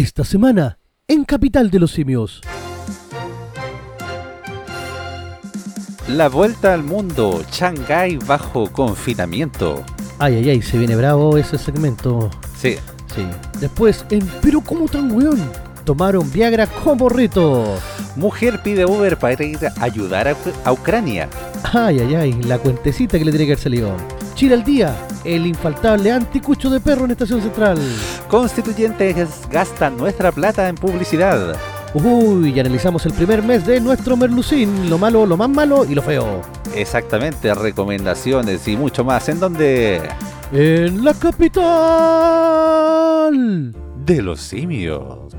Esta semana, en Capital de los Simios. La vuelta al mundo, Shanghái bajo confinamiento. Ay, ay, ay, se viene bravo ese segmento. Sí, Sí. Después, en Pero ¿cómo tan weón? Tomaron Viagra como reto. mujer pide Uber para ir a ayudar a, a Ucrania. Ay, ay, ay, la cuentecita que le tiene que haber salido. Chile al día, el infaltable anticucho de perro en Estación Central. Constituyentes gastan nuestra plata en publicidad. Uy, y analizamos el primer mes de nuestro Merlucín, lo malo, lo más malo y lo feo. Exactamente, recomendaciones y mucho más. ¿En donde En la capital. De los simios.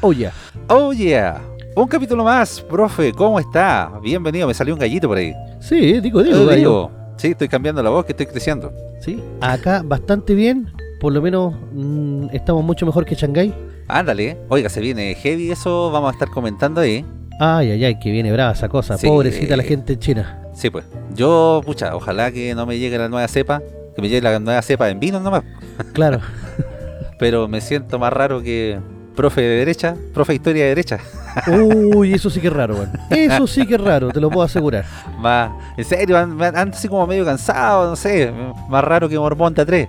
Oh, yeah. Oh yeah. Un capítulo más, profe, ¿cómo está? Bienvenido, me salió un gallito por ahí. Sí, digo, digo, gallo. digo, sí, estoy cambiando la voz, que estoy creciendo. Sí, acá bastante bien. Por lo menos mm, estamos mucho mejor que Shanghái. Ándale, oiga, se viene heavy eso, vamos a estar comentando ahí. Ay, ay, ay, que viene brava esa cosa. Sí. Pobrecita la gente en China. Sí, pues. Yo, pucha, ojalá que no me llegue la nueva cepa, que me llegue la nueva cepa en vino nomás. Claro. Pero me siento más raro que profe de derecha, profe de historia de derecha. Uy, eso sí que es raro, weón. Eso sí que es raro, te lo puedo asegurar. Más, en serio, an- an- ando así como medio cansado, no sé, más raro que Mormonta 3.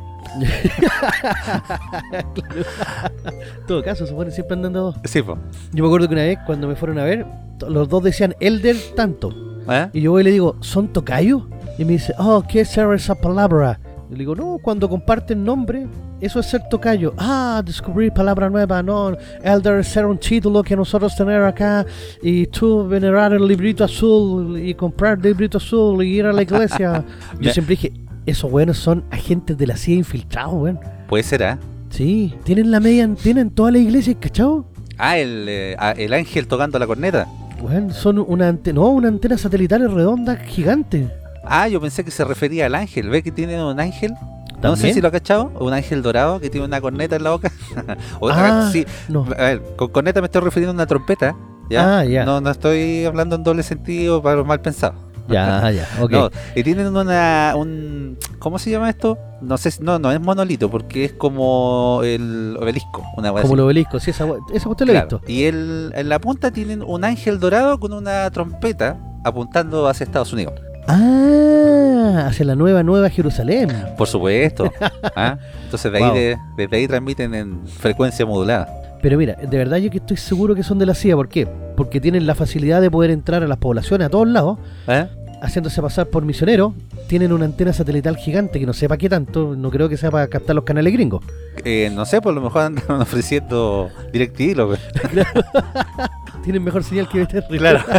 En todo caso, se siempre andando. Sí, pues. Yo me acuerdo que una vez, cuando me fueron a ver, los dos decían Elder tanto. ¿Eh? Y yo voy y le digo, ¿son tocayo? Y me dice, oh, ¿qué es ser esa palabra? Y le digo, no, cuando comparten nombre, eso es ser tocayo. Ah, descubrir palabra nueva, no. Elder ser un título que nosotros tener acá y tú venerar el librito azul y comprar el librito azul y ir a la iglesia. yo siempre dije, esos buenos son agentes de la CIA infiltrados, weón. Puede ser, ¿ah? Sí, tienen la media, tienen toda la iglesia, ¿cachao? Ah, el, eh, el ángel tocando la corneta. Weón, son una antena, no, una antena satelital redonda gigante. Ah, yo pensé que se refería al ángel. ¿Ve que tiene un ángel? No sé si lo ha cachado. Un ángel dorado que tiene una corneta en la boca. Otra, Ah, sí. no. A ver, con corneta me estoy refiriendo a una trompeta. ¿ya? Ah, ya. No, no estoy hablando en doble sentido para los mal pensados. Ya, ya, ok. No, y tienen una, un, ¿cómo se llama esto? No sé, si- no, no es monolito porque es como el obelisco, una Como así. el obelisco, sí, esa, esa usted lo Claro, visto. Y el, en la punta tienen un ángel dorado con una trompeta apuntando hacia Estados Unidos. Ah, hacia la nueva, nueva Jerusalén. Por supuesto. ¿ah? Entonces de ahí Wow. de- desde ahí transmiten en frecuencia modulada. Pero mira, de verdad yo que estoy seguro que son de la CIA. ¿Por qué? Porque tienen la facilidad de poder entrar a las poblaciones a todos lados, ¿eh? haciéndose pasar por misioneros. Tienen una antena satelital gigante que no sepa qué tanto, no creo que sea para captar los canales gringos. Eh, no sé, por lo mejor andan ofreciendo DirecTV. Tienen mejor señal que BTR. Claro.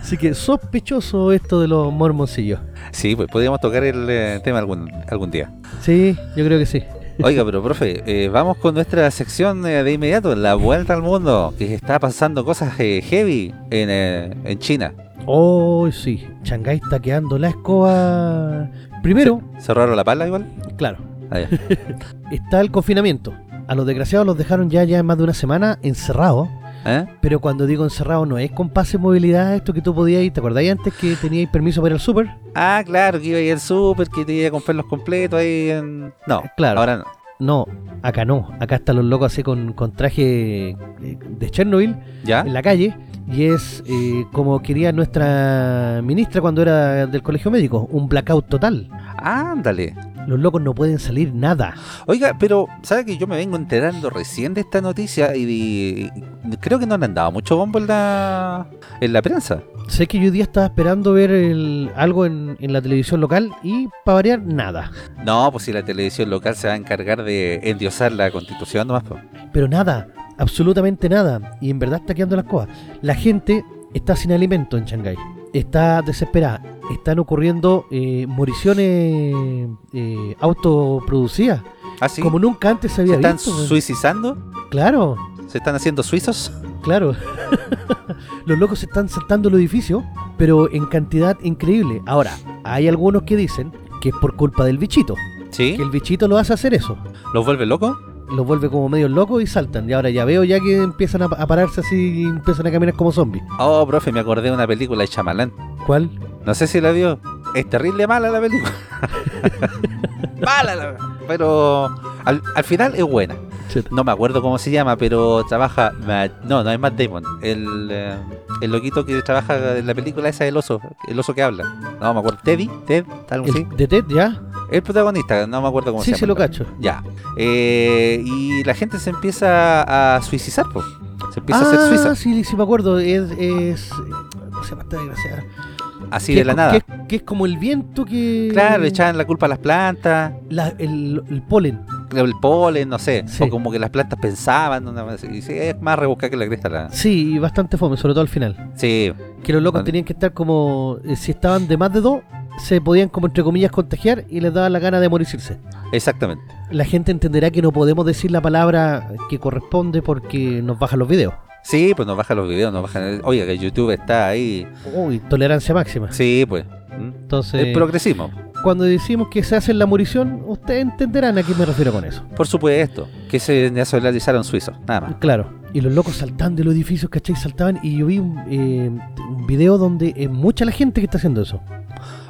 Así que sospechoso esto de los mormoncillos. Sí, pues podríamos tocar el eh, tema algún, algún día. Sí, yo creo que sí. Oiga, pero profe, eh, vamos con nuestra sección eh, de inmediato, la vuelta al mundo, que está pasando cosas heavy en, eh, en China. Oh, sí. Shanghái está quedando la escoba. Primero, ¿Cerraron la pala igual? claro, Ah, está el confinamiento. A los desgraciados los dejaron ya ya más de una semana encerrados. ¿Eh? Pero cuando digo encerrado no es con pase de movilidad esto que tú podías ir. ¿Te acordáis antes que teníais permiso para ir al súper? Ah, claro, que iba a ir al súper, que te iba a comprar los completos ahí en... No, Claro. ahora no. No, acá no. Acá están los locos así con, con traje eh, de Chernobyl ¿Ya? en la calle. Y es eh, como quería nuestra ministra cuando era del colegio médico, un blackout total. Ándale. Los locos no pueden salir nada. Oiga, pero ¿sabe que yo me vengo enterando recién de esta noticia y, y- y creo que no le han dado mucho bombo en la, en la prensa? Sé que yo hoy día estaba esperando ver el- algo en, en la televisión local y para variar, nada. No, pues si la televisión local se va a encargar de endiosar la constitución nomás. pues. Pero nada, absolutamente nada. Y en verdad está quedando las cosas. La gente está sin alimento en Shanghái. Está desesperada. Están ocurriendo eh, moriciones eh, autoproducidas. ¿Ah, sí? Como nunca antes se ¿Se había están visto. suicizando? Claro, ¿Se están haciendo suizos? claro. Los locos se están saltando el edificio, pero en cantidad increíble. Ahora, hay algunos que dicen que es por culpa del bichito. ¿Sí? Que el bichito lo hace hacer eso. ¿Los vuelve locos? Los vuelve como medio locos y saltan. Y ahora ya veo ya que empiezan a, a pararse así y empiezan a caminar como zombies. Oh, profe, me acordé de una película de Chamalán. ¿Cuál? No sé si la vio. Es terrible mala la película. mala, la- pero al, al final es buena. No me acuerdo cómo se llama, pero trabaja. Matt- no, no es Matt Damon. El, eh, el loquito que trabaja en la película esa del oso. El oso que habla. No me acuerdo. Teddy, Ted, algo así. De Ted, ¿ya? El protagonista, no me acuerdo cómo Sí, se sí llama. lo cacho. Ya. Eh, y la gente se empieza a suicidar, po. Se empieza a hacer Ah, suiza. sí, sí me acuerdo. Es... es ¿Cómo se llama esta desgraciada? Así Que de la nada. Que es, que es como el viento que... Claro, le echaban la culpa a las plantas, la- el, el polen. El polen, no sé. Sí. O como que las plantas pensaban. y sí, es más rebuscada que la cresta. La... Sí, y bastante fome, sobre todo al final. Sí, Que los locos tenían que estar como... eh, si estaban de más de dos, se podían como entre comillas contagiar y les daba la gana de morirse. exactamente. La gente entenderá que no podemos decir la palabra que corresponde porque nos bajan los videos. Sí, pues nos bajan los videos, nos bajan. Oiga, que YouTube está ahí. Uy, tolerancia máxima. Sí, pues. ¿Mm? Entonces, El progresismo. Cuando decimos que se hace la morición, ustedes entenderán a qué me refiero con eso. Por supuesto. Que se nacionalizaron suizos, nada más. Claro. Y los locos saltaban de los edificios, ¿cachai? Saltaban y yo vi un, eh, un video donde es mucha la gente que está haciendo eso.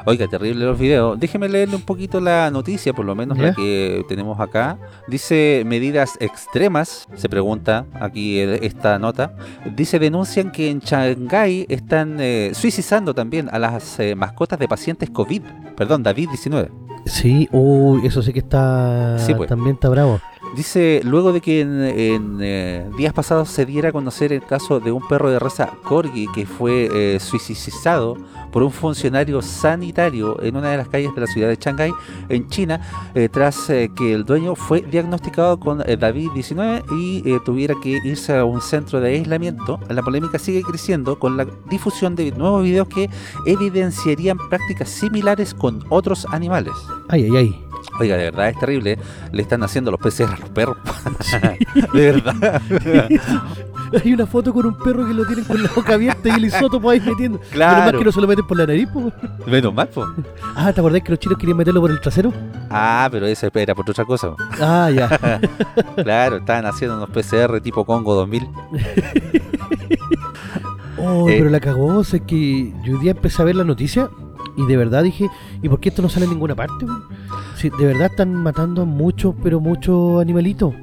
Oiga, terrible los videos. Déjeme leerle un poquito la noticia, por lo menos ¿Ya? la que tenemos acá. Dice medidas extremas, se pregunta aquí esta nota. Dice denuncian que en Shanghái están eh, suicidando también a las eh, mascotas de pacientes COVID. Perdón, David-19. Sí, uy, eso sí que está... Sí, pues. También está bravo. Dice, luego de que en, en, eh, días pasados se diera a conocer el caso de un perro de raza Corgi que fue eh, suicidado por un funcionario sanitario en una de las calles de la ciudad de Shanghái, en China, eh, tras eh, que el dueño fue diagnosticado con eh, David-19 y eh, tuviera que irse a un centro de aislamiento. La polémica sigue creciendo con la difusión de nuevos videos que evidenciarían prácticas similares con otros animales. Ay, ay, ay. Oiga, de verdad es terrible. Le están haciendo los PCR a los perros. de verdad. Hay una foto con un perro que lo tienen con la boca abierta y el isótopo ahí metiendo. Menos mal Claro. que no se lo meten por la nariz, po. Menos mal, po. Ah, ¿te acordás que los chinos querían meterlo por el trasero? Ah, pero ese era por otra cosa. Ah, ya. Claro, estaban haciendo unos PCR tipo Congo 2000. Oh, Eh. pero la cagó. Es que yo hoy día empecé a ver la noticia y de verdad dije, ¿y por qué esto no sale en ninguna parte? Sí, de verdad están matando a muchos, pero muchos animalitos.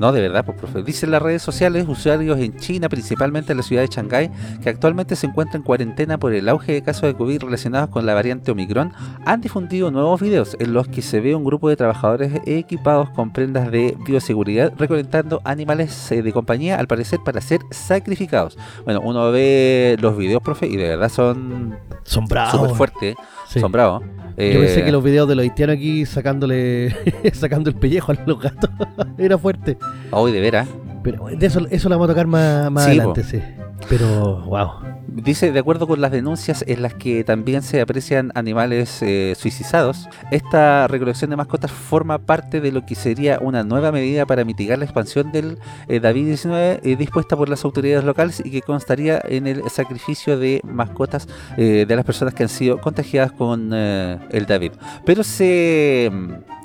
No, de verdad, pues, profe. Dicen las redes sociales, usuarios en China, principalmente en la ciudad de Shanghái, que actualmente se encuentra en cuarentena por el auge de casos de COVID relacionados con la variante Omicron, han difundido nuevos videos en los que se ve un grupo de trabajadores equipados con prendas de bioseguridad recolectando animales eh, de compañía, al parecer para ser sacrificados. Bueno, uno ve los videos, profe, y de verdad son Son bravos. súper fuertes, Sí. son bravos. Yo pensé Eh, que los videos de los haitianos aquí sacándole sacando el pellejo a los gatos era fuerte. Hoy de veras. Pero de eso, eso lo vamos a tocar más, más Sí, adelante, sí. Pero, wow. Dice, de acuerdo con las denuncias en las que también se aprecian animales eh, suicidados, esta recolección de mascotas forma parte de lo que sería una nueva medida para mitigar la expansión del eh, David-19 eh, dispuesta por las autoridades locales y que constaría en el sacrificio de mascotas de las personas que han sido contagiadas con el David. Pero se...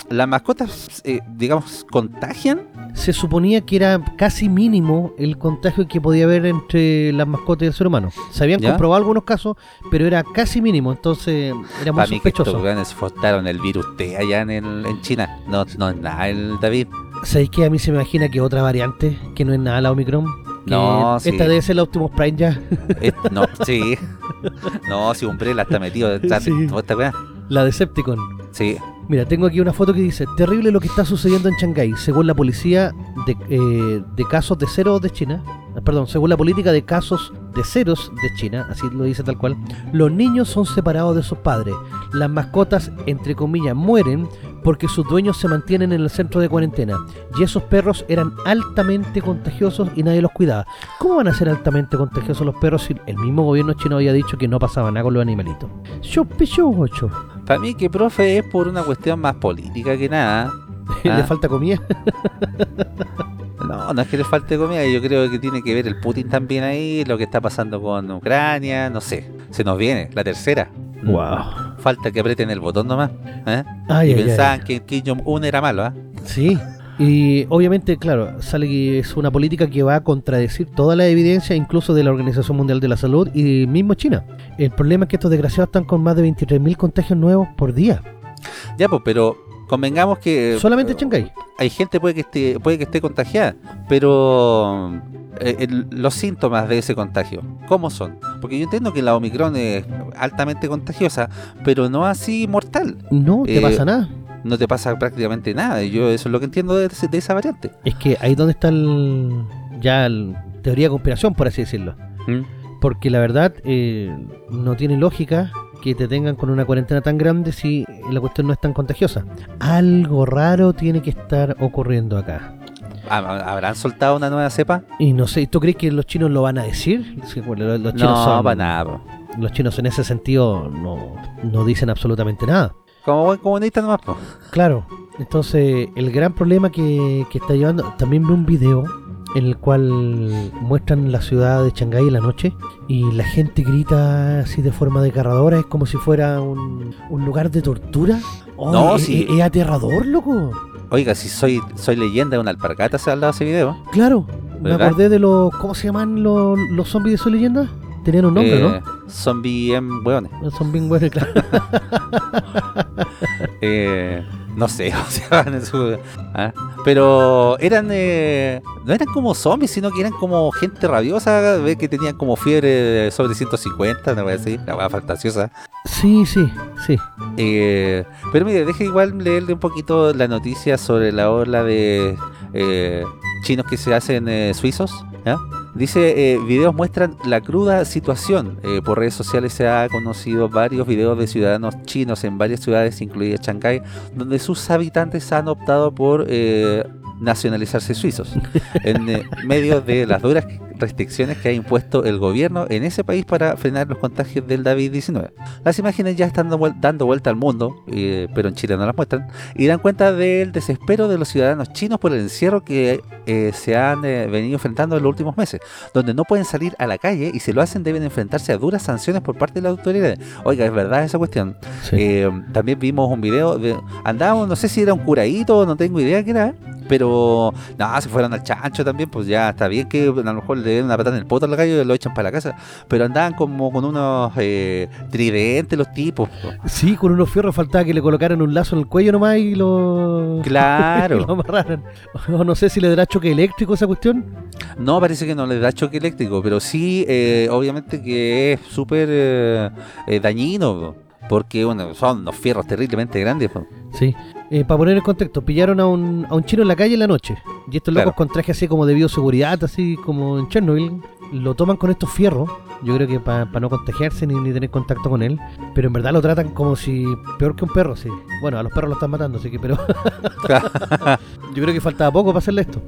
¿Las mascotas, digamos, contagian? Se suponía que era casi mínimo el contagio que podía haber entre las mascotas y el ser humano. Se habían ¿Ya? comprobado algunos casos, pero era casi mínimo, entonces era muy Para mí que estos sospechoso. fortaron el virus T allá en, el- en China. No, no es nada el David. ¿Sabéis que a mí se me imagina que otra variante, que no es nada la Omicron? No, sí. Esta debe ser la Optimus Prime ya, Eh, no, sí. No, si Umbrella está metido está Sí. esta weá. la Decepticon. Sí. Mira, tengo aquí una foto que dice, terrible lo que está sucediendo en Shanghái, según la policía de, eh, de casos de ceros de China, eh, perdón, según la política de casos de ceros de China, así lo dice tal cual, los niños son separados de sus padres, las mascotas, entre comillas, mueren porque sus dueños se mantienen en el centro de cuarentena, y esos perros eran altamente contagiosos y nadie los cuidaba. ¿Cómo van a ser altamente contagiosos los perros si el mismo gobierno chino había dicho que no pasaba nada con los animalitos? Yo, yo, ocho. Para mí que profe es por una cuestión más política que nada. ¿Le Ah. falta comida? No, no es que le falte comida, yo creo que tiene que ver el Putin también ahí, lo que está pasando con Ucrania, no sé. Se nos viene, la tercera. Wow. Falta que aprieten el botón nomás. ¿eh? Ay, y ay, pensaban ay. que Kim Jong-un era malo, ¿ah? Sí. Y obviamente, claro, sale que es una política que va a contradecir toda la evidencia, incluso de la Organización Mundial de la Salud y mismo China. El problema es que estos desgraciados están con más de 23.000 contagios nuevos por día. Ya, pues, pero convengamos que... Solamente Shanghái. Hay gente puede que esté, puede que esté contagiada, pero eh, el- los síntomas de ese contagio, ¿cómo son? Porque yo entiendo que la Omicron es altamente contagiosa, pero no así mortal. No te Eh, pasa nada. No te pasa prácticamente nada. y Yo eso es lo que entiendo de, esa variante. Es que ahí donde está el, ya el teoría de conspiración, por así decirlo. ¿Mm? Porque la verdad eh, no tiene lógica que te tengan con una cuarentena tan grande si la cuestión no es tan contagiosa. Algo raro tiene que estar ocurriendo acá. ¿Hab- ¿Habrán soltado una nueva cepa? Y no sé, ¿tú crees que los chinos lo van a decir? Bueno, los, chinos No, son- para nada. Los chinos en ese sentido no, no dicen absolutamente nada. Como buen comunista nomás. po. Claro, entonces el gran problema que, que está llevando, también vi un video en el cual muestran la ciudad de Shanghái en la noche y la gente grita así de forma desgarradora, es como si fuera un, un lugar de tortura. Oh, No, es, sí. es- aterrador, loco. Oiga, si soy soy leyenda de una alpargata, se ha hablado ese video. Claro, me ¿Verdad? acordé de los, ¿cómo se llaman los, los zombies de su leyenda? Tenían un nombre, Eh, Zombie en hueones. ¿no? Son bien buenos, claro. Eh, no sé, o sea, en su- ah, pero eran eh, no eran como zombies, sino que eran como gente rabiosa, ve que tenían como fiebre sobre 150, una wea así, la wea fantasiosa. Sí, sí, sí. Eh, pero mire, deje igual leerle un poquito la noticia sobre la ola de eh, chinos que se hacen suizos. ¿ya? Dice, eh, videos muestran la cruda situación. Eh, por redes sociales se ha conocido varios videos de ciudadanos chinos en varias ciudades, incluida Shanghái, donde sus habitantes han optado por eh, nacionalizarse suizos, en eh, medio de las duras restricciones que ha impuesto el gobierno en ese país para frenar los contagios del COVID-19. Las imágenes ya están dando vuel- dando vuelta al mundo, eh, pero en Chile no las muestran, y dan cuenta del desespero de los ciudadanos chinos por el encierro que eh, se han eh, venido enfrentando en los últimos meses, donde no pueden salir a la calle y si lo hacen deben enfrentarse a duras sanciones por parte de las autoridades. Oiga, es verdad esa cuestión. sí. Eh, también vimos un video de. Andábamos, no sé si era un curadito, no tengo idea qué era. Pero, no, se fueron al chancho también, pues ya está bien que a lo mejor le den una patada en el poto al gallo y lo echan para la casa. Pero andaban como con unos eh, tridentes los tipos. po. Sí, con unos fierros faltaba que le colocaran un lazo en el cuello nomás y lo... Claro. y lo amarraran. O no sé si le dará choque eléctrico esa cuestión. No, parece que no les da choque eléctrico, pero sí, eh, obviamente que es súper eh, dañino. po, Porque, bueno, son unos fierros terriblemente grandes. po. Sí. Eh, para poner en contexto, pillaron a un, a un chino en la calle en la noche. Y estos Claro. locos con traje así como de bioseguridad, así como en Chernobyl, lo toman con estos fierros. Yo creo que para no contagiarse ni, ni tener contacto con él. Pero en verdad lo tratan como si. peor que un perro, sí. Bueno, a los perros lo están matando, así que, pero. Yo creo que faltaba poco para hacerle esto.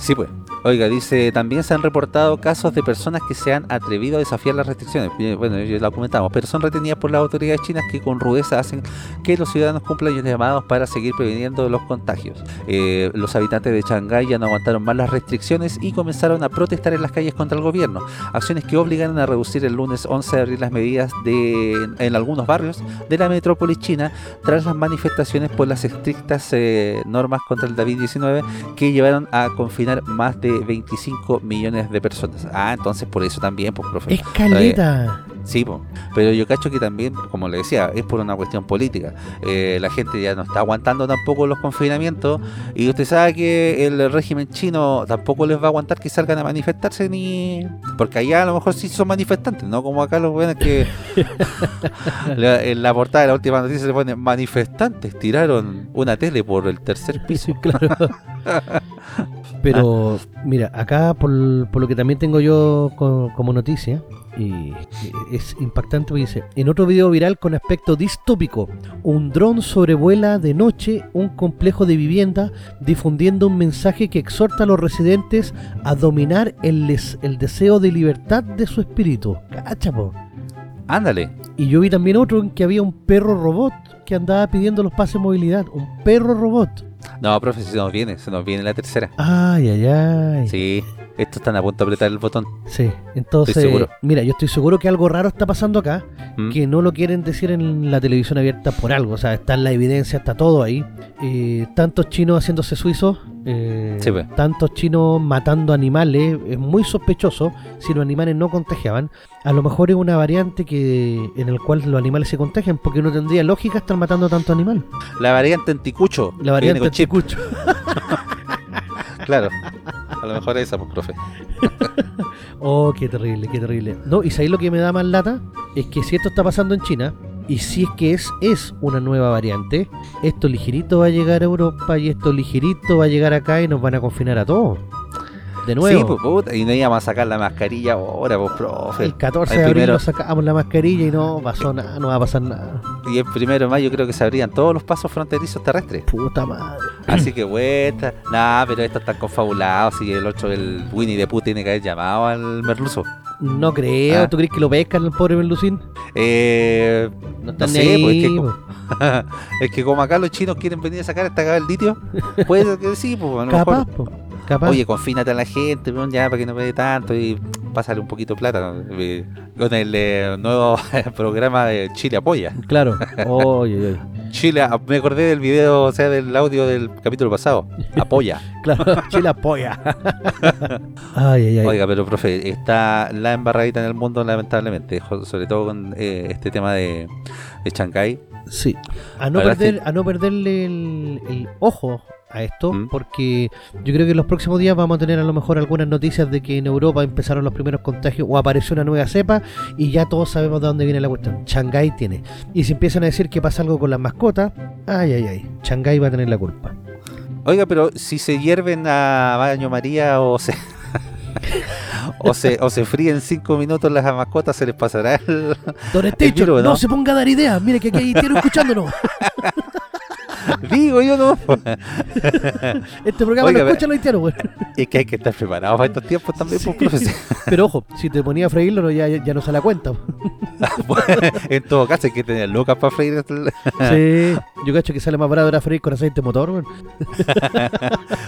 Sí, pues. Oiga, dice, también se han reportado casos de personas que se han atrevido a desafiar las restricciones. Bueno, ya lo comentamos, pero son retenidas por las autoridades chinas que con rudeza hacen que los ciudadanos cumplan los llamados para seguir previniendo los contagios. Eh, los habitantes de Shanghái ya no aguantaron más las restricciones y comenzaron a protestar en las calles contra el gobierno. Acciones que obligaron a reducir el lunes 11 de abril las medidas de, en algunos barrios de la metrópolis china tras las manifestaciones por las estrictas eh, normas contra el COVID-19 que llevaron a confinar más de 25 millones de personas. Ah, entonces por eso también, pues, profe. Escaleta. Sí, pero yo cacho que también, como le decía, es por una cuestión política. Eh, la gente ya no está aguantando tampoco los confinamientos y usted sabe que el régimen chino tampoco les va a aguantar que salgan a manifestarse ni... Porque allá a lo mejor sí son manifestantes, ¿no? Como acá los buenos que la- en la portada de la última noticia se pone manifestantes tiraron una tele por el tercer piso. Sí, claro. Pero, mira, acá por, por lo que también tengo yo co- como noticia, y es impactante porque dice, en otro video viral con aspecto distópico, un dron sobrevuela de noche un complejo de vivienda difundiendo un mensaje que exhorta a los residentes a dominar el, les- el deseo de libertad de su espíritu. Cacha, po. Ándale. Y yo vi también otro en que había un perro robot que andaba pidiendo los pases de movilidad. Un perro robot. No, profe, se nos viene, se nos viene la tercera. Ay, ay, ay. Sí, estos están a punto de apretar el botón. Sí, entonces, Estoy seguro. mira, yo estoy seguro que algo raro está pasando acá, ¿Mm? que no lo quieren decir en la televisión abierta por algo, o sea, está en la evidencia, está todo ahí. Eh, tantos chinos haciéndose suizos, eh, Sí, pues. tantos chinos matando animales, es muy sospechoso si los animales no contagiaban. A lo mejor es una variante que en el cual los animales se contagian, porque no tendría lógica estar matando tanto animal. La variante anticucho. La variante anticucho. claro. A lo mejor esa, pues, profe. Oh, qué terrible, qué terrible. No, y sabéis lo que me da más lata es que si esto está pasando en China, y si es que es, es una nueva variante, esto ligerito va a llegar a Europa y esto ligerito va a llegar acá y nos van a confinar a todos. De nuevo. Sí, pues, puta, y no íbamos a sacar la mascarilla ahora, pues, profe. el 14 el de abril nos sacamos la mascarilla y no pasó nada, no va a pasar nada. Y el primero de mayo creo que se abrían todos los pasos fronterizos terrestres. Puta madre. Así que vuelta. Nah, pero estos están confabulados. Y el otro, el Winnie de Pooh, tiene que haber llamado al merluzo. No creo, Ah. ¿tú crees que lo pescan el pobre Berlusín? Eh, No no sé, pues es que, po. es que como acá los chinos quieren venir a sacar esta cagada del litio, puede que sí, pues a lo Capaz, mejor. po, capaz. Oye, confínate a la gente, ya para que no dé tanto y pásale un poquito de plata eh, con el eh, nuevo programa de Chile Apoya. Claro. Oye, oye. Chile, ah, me acordé del video, o sea, del audio del capítulo pasado. Apoya. Claro, Chile apoya. ay, ay, ay. Oiga, pero profe, está la embarradita en el mundo, lamentablemente, sobre todo con eh, este tema de, de Chancay. Sí. A no, perder, a no perderle el, el ojo a esto, ¿Mm? porque yo creo que en los próximos días vamos a tener a lo mejor algunas noticias de que en Europa empezaron los primeros contagios o apareció una nueva cepa y ya todos sabemos de dónde viene la cuestión. Shanghái tiene. Y si empiezan a decir que pasa algo con las mascotas, ay, ay, ay, Shanghái va a tener la culpa. Oiga, pero si se hierven a baño María o se... o se, o se fríen cinco minutos las mascotas, se les pasará el... Don Estecho, virus, no ¿no? se ponga a dar ideas. Mire que aquí hay escuchándonos. Digo yo no. Este programa Oiga, lo escuchan los haitianos, güey. es que hay que estar preparados para estos tiempos también, pues, profesor. Pero ojo, si te ponía a freírlo, no, ya, ya no se la cuenta. en todo caso, hay que tener lucas para freír. el- Sí, yo cacho que sale más barato era freír con aceite motor, güey.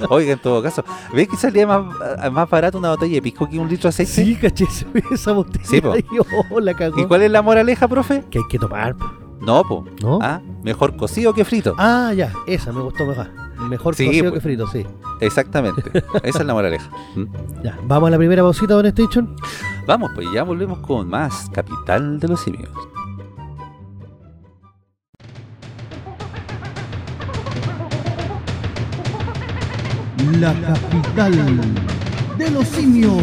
Oiga, en todo caso, ¿ves que salía más, más barato una botella de pisco que un litro de aceite? Sí, caché esa- botella. Sí, po. y, oh, la cagó. ¿Y cuál es la moraleja, profe? Que hay que tomar, po, No, po. ¿no? Ah, mejor cocido que frito. Ah, ya, esa me gustó mejor. Mejor Sí, cocido que frito, sí. Exactamente. Esa es la moraleja. ¿Mm? Ya, vamos a la primera pausita, Don Station. Vamos, pues ya volvemos con más Capital de los Simios. La capital de los simios.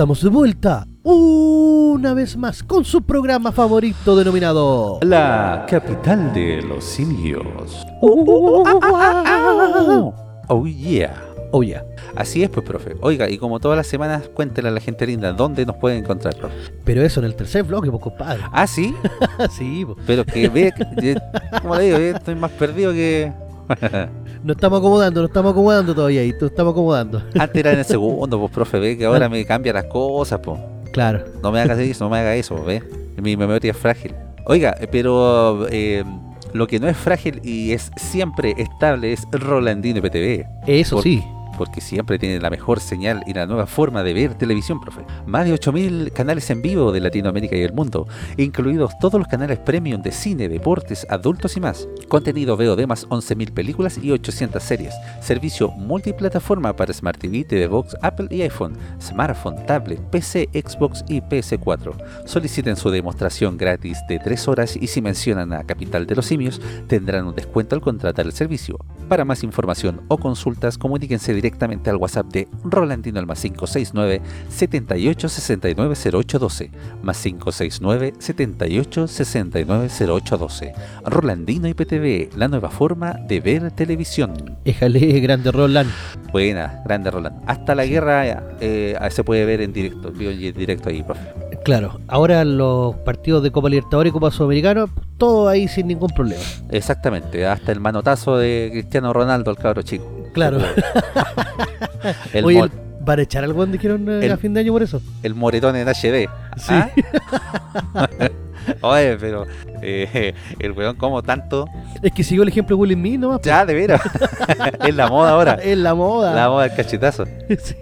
Estamos de vuelta una vez más con su programa favorito denominado. La capital de los simios. Oh yeah. Oh, yeah. Así es, pues, profe. Oiga, y como todas las semanas, cuéntele a la gente linda dónde nos pueden encontrar, profe. Pero eso en el tercer bloque, pues, compadre. Ah, sí, sí, pues. pero que ve, que- como le digo, eh, estoy más perdido que Nos estamos acomodando, nos estamos acomodando todavía y nos estamos acomodando. antes era en el segundo, pues, profe, ve que ahora me cambia las cosas, pues. Claro. No me hagas eso, no me haga eso, ve. Mi memoria es frágil. Oiga, eh, pero eh, lo que no es frágil y es siempre estable es Rolandino PTV. Eso Por- sí. Porque siempre tiene la mejor señal y la nueva forma de ver televisión, profe. Más de 8.000 canales en vivo de Latinoamérica y el mundo, incluidos todos los canales premium de cine, deportes, adultos y más. Contenido VOD más 11.000 películas y 800 series. Servicio multiplataforma para Smart TV, TV Box, Apple y iPhone, smartphone, tablet, PC, Xbox y PS4. Soliciten su demostración gratis de 3 horas y si mencionan a Capital de los Simios, tendrán un descuento al contratar el servicio. Para más información o consultas, comuníquense directamente al WhatsApp de Rolandino al más 569 78 69 0812 más 569 78 69 0812 Rolandino IPTV, la nueva forma de ver televisión. Éjale, grande Roland. Buena, grande Roland. Hasta la guerra eh, se puede ver en directo, en directo ahí, profe. Claro, ahora los partidos de Copa Libertadores y Copa Sudamericana, todo ahí sin ningún problema. Exactamente, hasta el manotazo de Cristiano Ronaldo al cabro chico. Claro. El Oye, el van a echar al weón, dijeron eh, El- a fin de año por eso. El moretón en HD. Sí. ¿Ah? Oye, pero eh, el weón como tanto. Es que siguió el ejemplo de Will Smith nomás. Ya, de veras. es la moda ahora. Es la moda. La moda del cachetazo. Sí.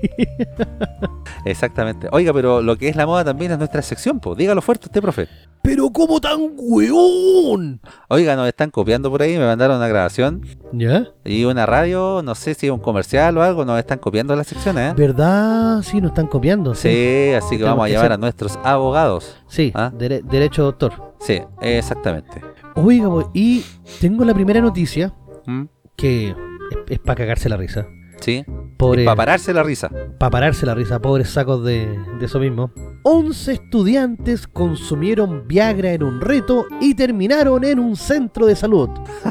Exactamente. Oiga, pero lo que es la moda también es nuestra sección, pues. Dígalo fuerte usted, profe. Pero ¿cómo tan weón? Oiga, nos están copiando por ahí, me mandaron una grabación ¿Ya? y una radio, no sé si es un comercial o algo, nos están copiando las secciones, ¿eh? ¿Verdad? Sí, nos están copiando. Sí. Sí, así que vamos a ser- a nuestros abogados. Sí, ¿Ah? dere- derecho Sí, exactamente. Oiga, bo- y tengo la primera noticia ¿Mm? que es, para cagarse la risa. Sí, para pararse la risa. pa' pararse la risa, pobres sacos de, de eso mismo. 11 estudiantes consumieron Viagra en un reto y terminaron en un centro de salud.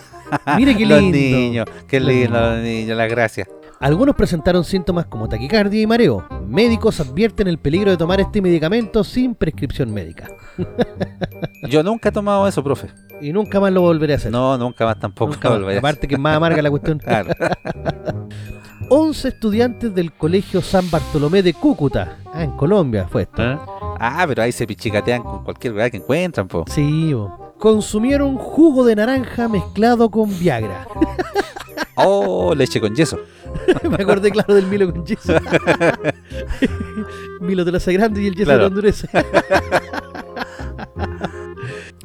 Mire qué Los lindo. niños, qué Los lindo los niños, las gracias. Algunos presentaron síntomas como taquicardia y mareo. Médicos advierten el peligro de tomar este medicamento sin prescripción médica. Yo nunca he tomado eso, profe. Y nunca más lo volveré a hacer. No, nunca más tampoco. Nunca más. volveré a Aparte que es más amarga la cuestión. Claro. 11 estudiantes del Colegio San Bartolomé de Cúcuta. Ah, en Colombia fue esto. ¿Eh? Ah, pero ahí se pichicatean con cualquier verdad que encuentran, po. Sí, bo. consumieron jugo de naranja mezclado con Viagra. Oh, leche con yeso. Me acordé, claro, del Milo con yeso. Milo te lo hace grande y el yeso Claro. lo endurece.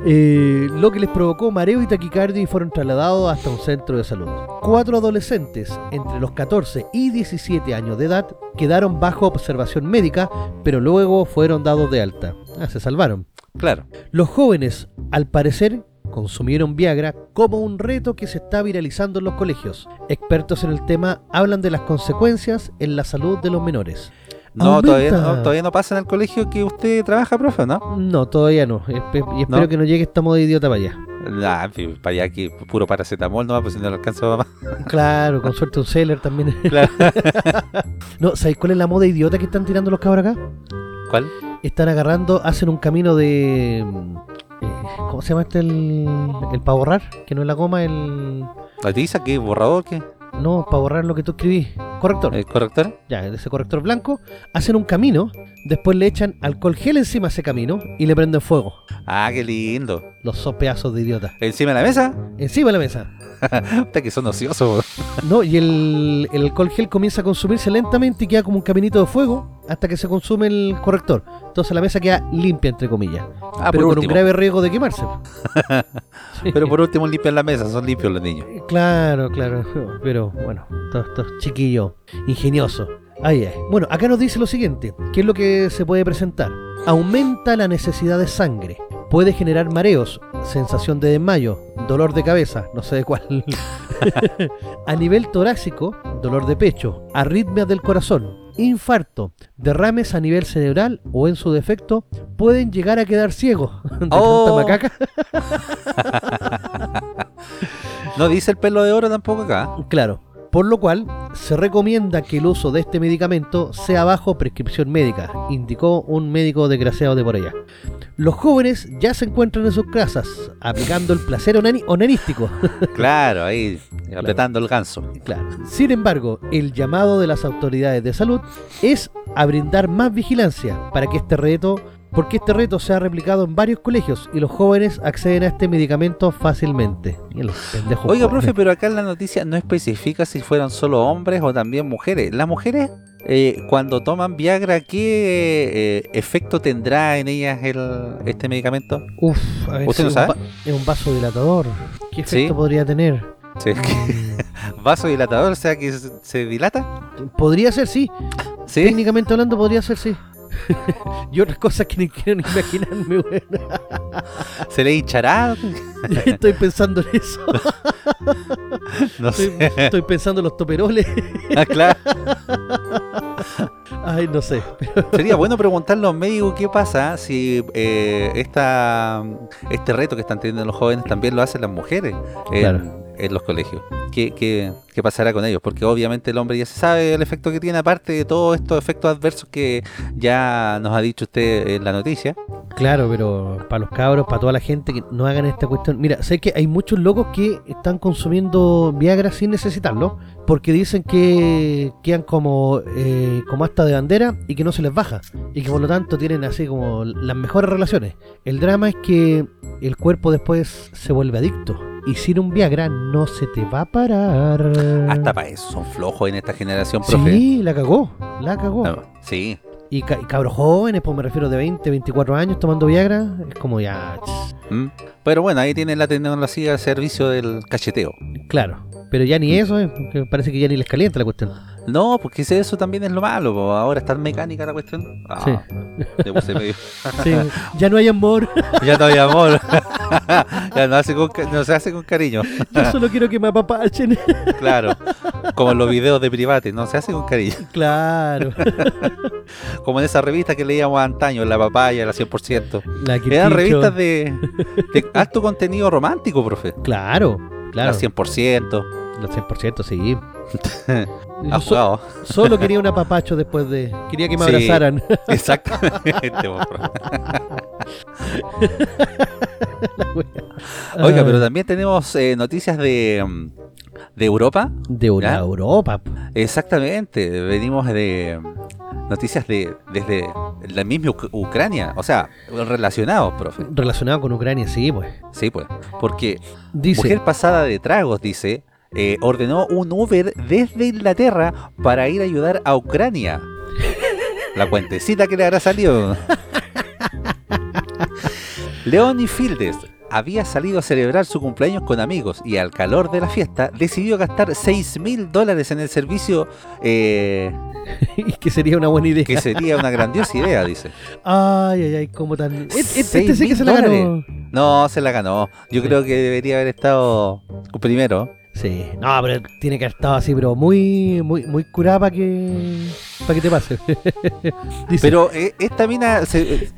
Eh, lo que les provocó mareo y taquicardia y fueron trasladados hasta un centro de salud. Cuatro adolescentes entre los 14 y 17 años de edad quedaron bajo observación médica, pero luego fueron dados de alta. Ah, se salvaron. Claro. Los jóvenes, al parecer, consumieron Viagra como un reto que se está viralizando en los colegios. Expertos en el tema hablan de las consecuencias en la salud de los menores. No, todavía no, todavía no pasa en el colegio que usted trabaja, profe, ¿no? No, todavía no. Y espero ¿No? que no llegue esta moda idiota para allá. Ah, para allá que puro paracetamol, no, pues si no lo alcanzo más. Claro, con suerte un seller también. Claro. no, ¿sabéis cuál es la moda idiota que están tirando los cabros acá? ¿Cuál? Están agarrando, hacen un camino de... eh, ¿Cómo se llama este el, el para borrar? Que no es la goma, el... ¿La tiza? ¿Qué? ¿Borrador? ¿Qué? No, para borrar lo que tú escribís. Corrector. ¿El corrector? ya, ese corrector blanco, hacen un camino, después le echan alcohol gel encima a ese camino y le prenden fuego. Ah, qué lindo. Los son pedazos de idiota. ¿Encima de la mesa? Encima de la mesa. Puta que son ociosos. No, y el, el alcohol gel comienza a consumirse lentamente y queda como un caminito de fuego hasta que se consume el corrector. Entonces la mesa queda limpia, entre comillas. Ah, pero con un grave riesgo de quemarse. Sí. Pero por último limpian la mesa, son limpios los niños. Claro, claro. Pero bueno, todos estos chiquillos ingeniosos. Ay, ay. Bueno, acá nos dice lo siguiente. ¿Qué es lo que se puede presentar? Aumenta la necesidad de sangre. Puede generar mareos, sensación de desmayo, dolor de cabeza, no sé de cuál. a nivel torácico, dolor de pecho, arritmias del corazón, infarto, derrames a nivel cerebral o en su defecto pueden llegar a quedar ciegos. De Oh. macaca. No dice el pelo de oro tampoco acá. Claro. Por lo cual, se recomienda que el uso de este medicamento sea bajo prescripción médica, indicó un médico desgraciado de por allá. Los jóvenes ya se encuentran en sus casas, aplicando el placer onanístico. Claro, ahí apretando el ganso. Claro. Sin embargo, el llamado de las autoridades de salud es a brindar más vigilancia para que este reto, porque este reto se ha replicado en varios colegios y los jóvenes acceden a este medicamento fácilmente. Oiga, profe, pero acá en la noticia no especifica si fueron solo hombres o también mujeres. Las mujeres, eh, cuando toman Viagra, ¿qué eh, efecto tendrá en ellas el, este medicamento? Uf, a ver, ¿Usted si no sabe? es un vaso dilatador. ¿Qué efecto Sí. podría tener? Sí, es que- ¿Vasodilatador? O sea, que se, se dilata. Podría ser, sí. Sí. Técnicamente hablando, podría ser, sí. y otras cosas que ni quiero ni imaginarme, weón. ¿Se le hinchará? Estoy pensando en eso. No Estoy, sé. estoy pensando en los toperoles. Ah, claro. Ay, no sé. Sería bueno preguntarle a los médicos qué pasa si eh, esta, este reto que están teniendo los jóvenes también lo hacen las mujeres. Claro. En los colegios. ¿Qué, qué, qué pasará con ellos? Porque obviamente el hombre ya se sabe el efecto que tiene, aparte de todos estos efectos adversos que ya nos ha dicho usted en la noticia. Claro, pero para los cabros, para toda la gente que no hagan esta cuestión. Mira, sé que hay muchos locos que están consumiendo Viagra sin necesitarlo, porque dicen que quedan como, eh, como hasta de bandera y que no se les baja. Y que por lo tanto tienen así como las mejores relaciones. El drama es que el cuerpo después se vuelve adicto. Y sin un Viagra no se te va a parar. Hasta para eso son flojos en esta generación, profe. Sí, la cagó, la cagó. Ah, Sí, Y, ca- y cabros jóvenes, pues me refiero de 20, 24 años tomando Viagra, es como ya, ¿Mm? Pero bueno, ahí tienen la tecnología al servicio del cacheteo. claro. Pero ya ni eso, eh, porque parece que ya ni les calienta la cuestión. No, porque eso también es lo malo. po. Ahora está mecánica la cuestión. Ah, Sí. le puse medio- Sí, ya no hay amor, ya no hay amor. ya no, hace con ca- no se hace con cariño. yo solo quiero que me apapachen. Claro. Como en los videos de private, no se hace con cariño. claro. Como en esa revista que leíamos antaño, La Papaya, la 100%. La Eran revistas de, de alto contenido romántico, profe. Claro, claro. La 100%. La 100%, sí. So- solo quería un apapacho después de... Quería que me Sí. abrazaran. Exactamente. profe. Oiga, pero también tenemos eh, noticias de, mm, de Europa. De. Europa. Exactamente, venimos de mm, noticias de desde la misma Uc- Ucrania, o sea, relacionados, profe. Relacionado con Ucrania, sí, pues. Sí, pues, porque Dice... mujer pasada de tragos, dice, eh, ordenó un Uber desde Inglaterra para ir a ayudar a Ucrania. La cuentecita que le habrá salido. Leonie Fieldes había salido a celebrar su cumpleaños con amigos y al calor de la fiesta decidió gastar 6 mil dólares en el servicio eh, que sería una buena idea. que sería una grandiosa idea, dice. Ay, ay, ay, como tan... Este, este sí que se la ganó. No, se la ganó. Yo creo que debería haber estado primero. Sí, no, pero tiene que haber estado así, pero muy, muy, muy curada para que, para que te pase. Pero eh, esta mina se, eh,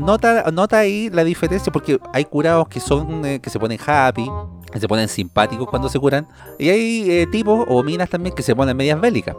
nota, nota ahí la diferencia porque hay curados que son eh, que se ponen happy, que se ponen simpáticos cuando se curan, y hay eh, tipos o minas también que se ponen medias bélicas.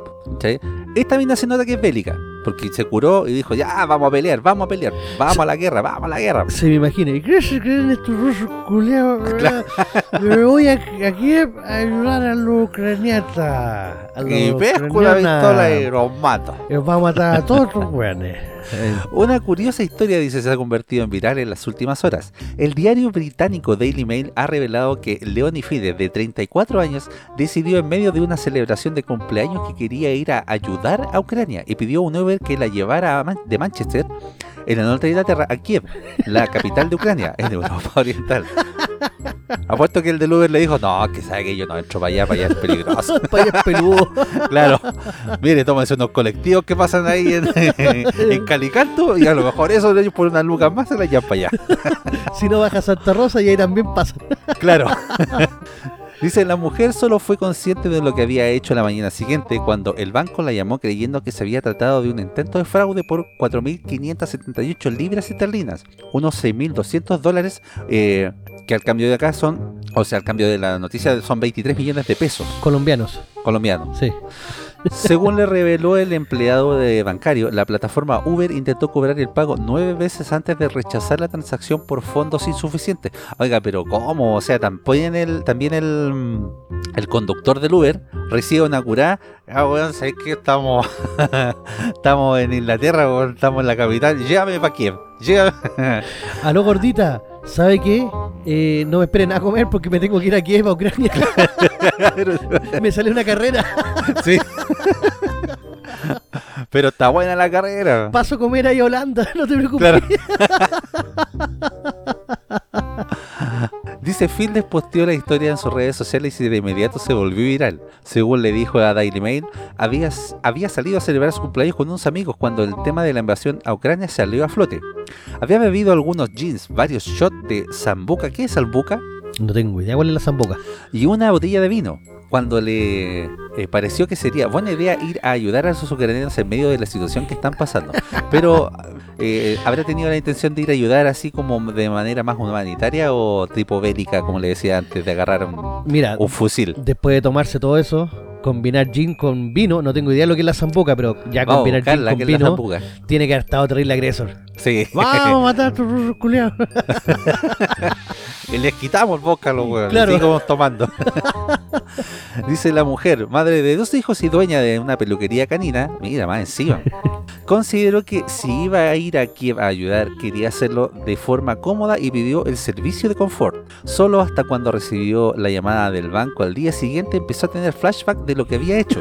Esta mina se nota que es bélica, porque se curó y dijo, ya, vamos a pelear, vamos a pelear, vamos a la guerra, vamos a la guerra. se me imagina, ¿y qué se creen estos rusos culiados? Me voy a, aquí a ayudar a los ucraniatas. Y pesco la ucranianas. pistola y los mato. Y Vamos a matar a todos los weones. Una curiosa historia, dice, se ha convertido en viral en las últimas horas. El diario británico Daily Mail ha revelado que Leonie Fides, de 34 años, decidió en medio de una celebración de cumpleaños que quería ir a ayudar a Ucrania y pidió un Que la llevara Man- de Manchester, en el norte de Inglaterra, a Kiev, la capital de Ucrania, en Europa Oriental. Apuesto que el del Uber le dijo, no, que sabe que yo no entro para allá, para allá es peligroso. Payaso peludo. Claro, mire, tómense unos colectivos que pasan ahí en, en Calicanto y a lo mejor eso ellos por unas lucas más se la llevan para allá. Si no baja Santa Rosa y ahí también pasa. Claro. Dice, la mujer solo fue consciente de lo que había hecho la mañana siguiente cuando el banco la llamó creyendo que se había tratado de un intento de fraude por 4.578 libras esterlinas, unos 6.200 dólares, eh, que al cambio de acá son, o sea, al cambio de la noticia son 23 millones de pesos Colombianos, colombianos. sí. Según le reveló el empleado de bancario, la plataforma Uber intentó cobrar el pago nueve veces antes de rechazar la transacción por fondos insuficientes. Oiga, pero ¿cómo? O sea, también el, también el, mm, el conductor del Uber recibe una curada. Ah, weón, ¿sabes qué? Estamos, estamos en Inglaterra, estamos en la capital. Llévame para Kiev. Llévame. Aló, gordita, ¿sabe qué? Eh, no me esperen a comer porque me tengo que ir a Kiev, a Ucrania. me sale una carrera. sí. Pero está buena la carrera. Paso a comer ahí a Holanda, no te preocupes. Claro. Dice Fields posteó la historia en sus redes sociales y de inmediato se volvió viral. Según le dijo a Daily Mail, había, había salido a celebrar su cumpleaños con unos amigos cuando el tema de la invasión a Ucrania salió a flote. Había bebido algunos jeans, varios shots de sambuca, ¿qué es sambuca? No tengo idea cuál es la zamboca. Y una botella de vino. Cuando le eh, pareció que sería buena idea ir a ayudar a sus ucranianos en medio de la situación que están pasando. Pero eh, ¿habrá tenido la intención de ir a ayudar así como de manera más humanitaria o tipo bélica, como le decía antes, de agarrar un, Mira, un fusil? después de tomarse todo eso, combinar gin con vino, no tengo idea de lo que es la zambuca, pero ya Vamos combinar gin con vino tiene que haber estado terrible agresor. Sí. Vamos a matar a tu culiao. Y les quitamos vodka a los hueones, Claro. y seguimos tomando. Dice la mujer, madre de dos hijos y dueña de una peluquería canina, mira más encima, consideró que si iba a ir a Kiev a ayudar, quería hacerlo de forma cómoda y pidió el servicio de confort. Solo hasta cuando recibió la llamada del banco al día siguiente empezó a tener flashback de lo que había hecho.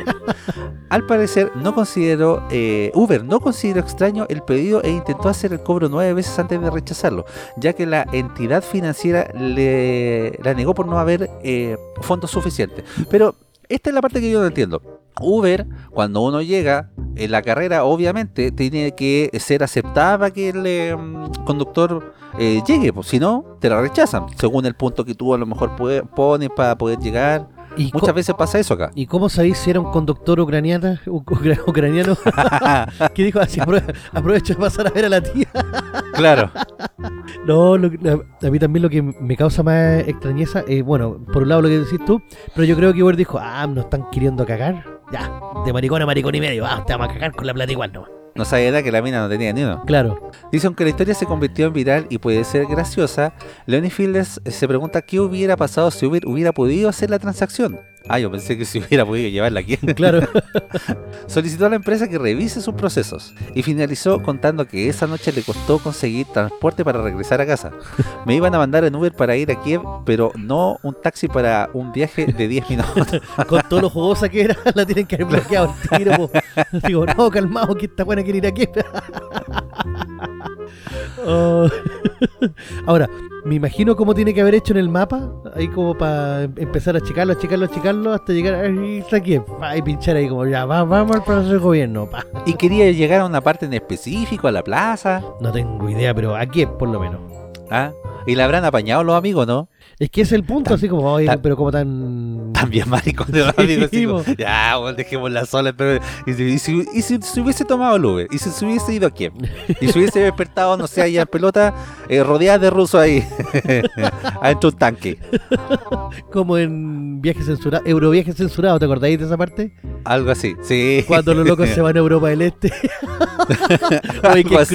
Al parecer, no consideró, eh, Uber no consideró extraño el pedido e intentó hacer el cobro nueve veces antes de rechazarlo, ya que la entidad financiera le la negó por no haber eh, fondos suficientes. Pero esta es la parte que yo no entiendo. Uber, cuando uno llega en la carrera, obviamente tiene que ser aceptada para que el eh, conductor eh, llegue, pues, si no, te la rechazan, según el punto que tú a lo mejor pones para poder llegar. ¿Y, co- Muchas veces pasa eso acá. ¿Y cómo sabéis si era un conductor ucraniana, ucra- ucraniano que dijo así, "Aprove- aprovecho de pasar a ver a la tía? claro. No, lo a, a mí también lo que me causa más extrañeza, eh, bueno, por un lado lo que decís tú, pero yo creo que Uber dijo, ah, nos están queriendo cagar. Ya, de maricón a maricón y medio, ah, te vamos a cagar con la plata igual nomás. No sabía que la mina no tenía ni uno. Claro, Dice, aunque la historia se convirtió en viral y puede ser graciosa, Leonie Fields eh, se pregunta qué hubiera pasado si Uber hubiera podido hacer la transacción. Ah, yo pensé que si hubiera podido llevarla aquí. claro. Solicitó a la empresa que revise sus procesos y finalizó contando que esa noche le costó conseguir transporte para regresar a casa. Me iban a mandar en Uber para ir a Kiev, pero no un taxi para un viaje de 10 minutos. con todo lo jugosa que era, la tienen que haber bloqueado el tiro. Digo, no, calmado, que esta buena quiere ir aquí. Oh. Ahora, me imagino cómo tiene que haber hecho en el mapa, ahí como para empezar a checarlo, a checarlo, a checarlo, hasta llegar ahí está aquí, y pinchar ahí como ya, va, vamos al Palacio del Gobierno, pa. Y quería llegar a una parte en específico, a la plaza. No tengo idea, pero aquí por lo menos. ¿ah? Y la habrán apañado los amigos, ¿no? Es que es el punto, así como, oye, tan- pero como tan... También maricón de los Sí, ya, bueno, dejémosla sola. Pero, y, si, y si- y si se hubiese tomado el Uber, y si se hubiese ido a Kiev, y se hubiese despertado, no sé, allá en pelota, eh, rodeada de rusos ahí, adentro de un tanque. Como en viajes censurados, Euroviajes censurados, ¿te acordáis de esa parte? Algo así, sí. Cuando los locos se van a Europa del Este. Oye, qué así.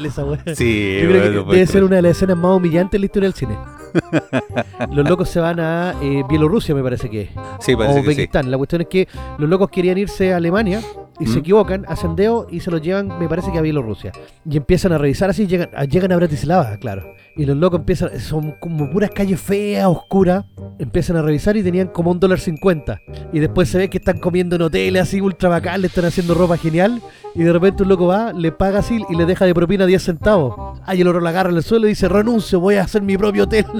Cruel esa weá. Sí, Yo creo que bueno, debe ser una de las escenas más humillantes en la historia del cine. los locos se van a eh, Bielorrusia, me parece que es. Sí, O parece sí. Uzbekistán. La cuestión es que los locos querían irse a Alemania y se ¿Mm? equivocan, hacen deo y se los llevan, me parece que a Bielorrusia. Y empiezan a revisar así, llegan, a- llegan a Bratislava, claro. Y los locos empiezan, son como puras calles feas, oscuras. Empiezan a revisar y tenían como un dólar cincuenta. Y después se ve que están comiendo en hoteles así ultra bacán, le están haciendo ropa genial. Y de repente un loco va, le paga así y le deja de propina 10 centavos. Ah, y el otro la agarra en el suelo y dice, renuncio, voy a hacer mi propio hotel.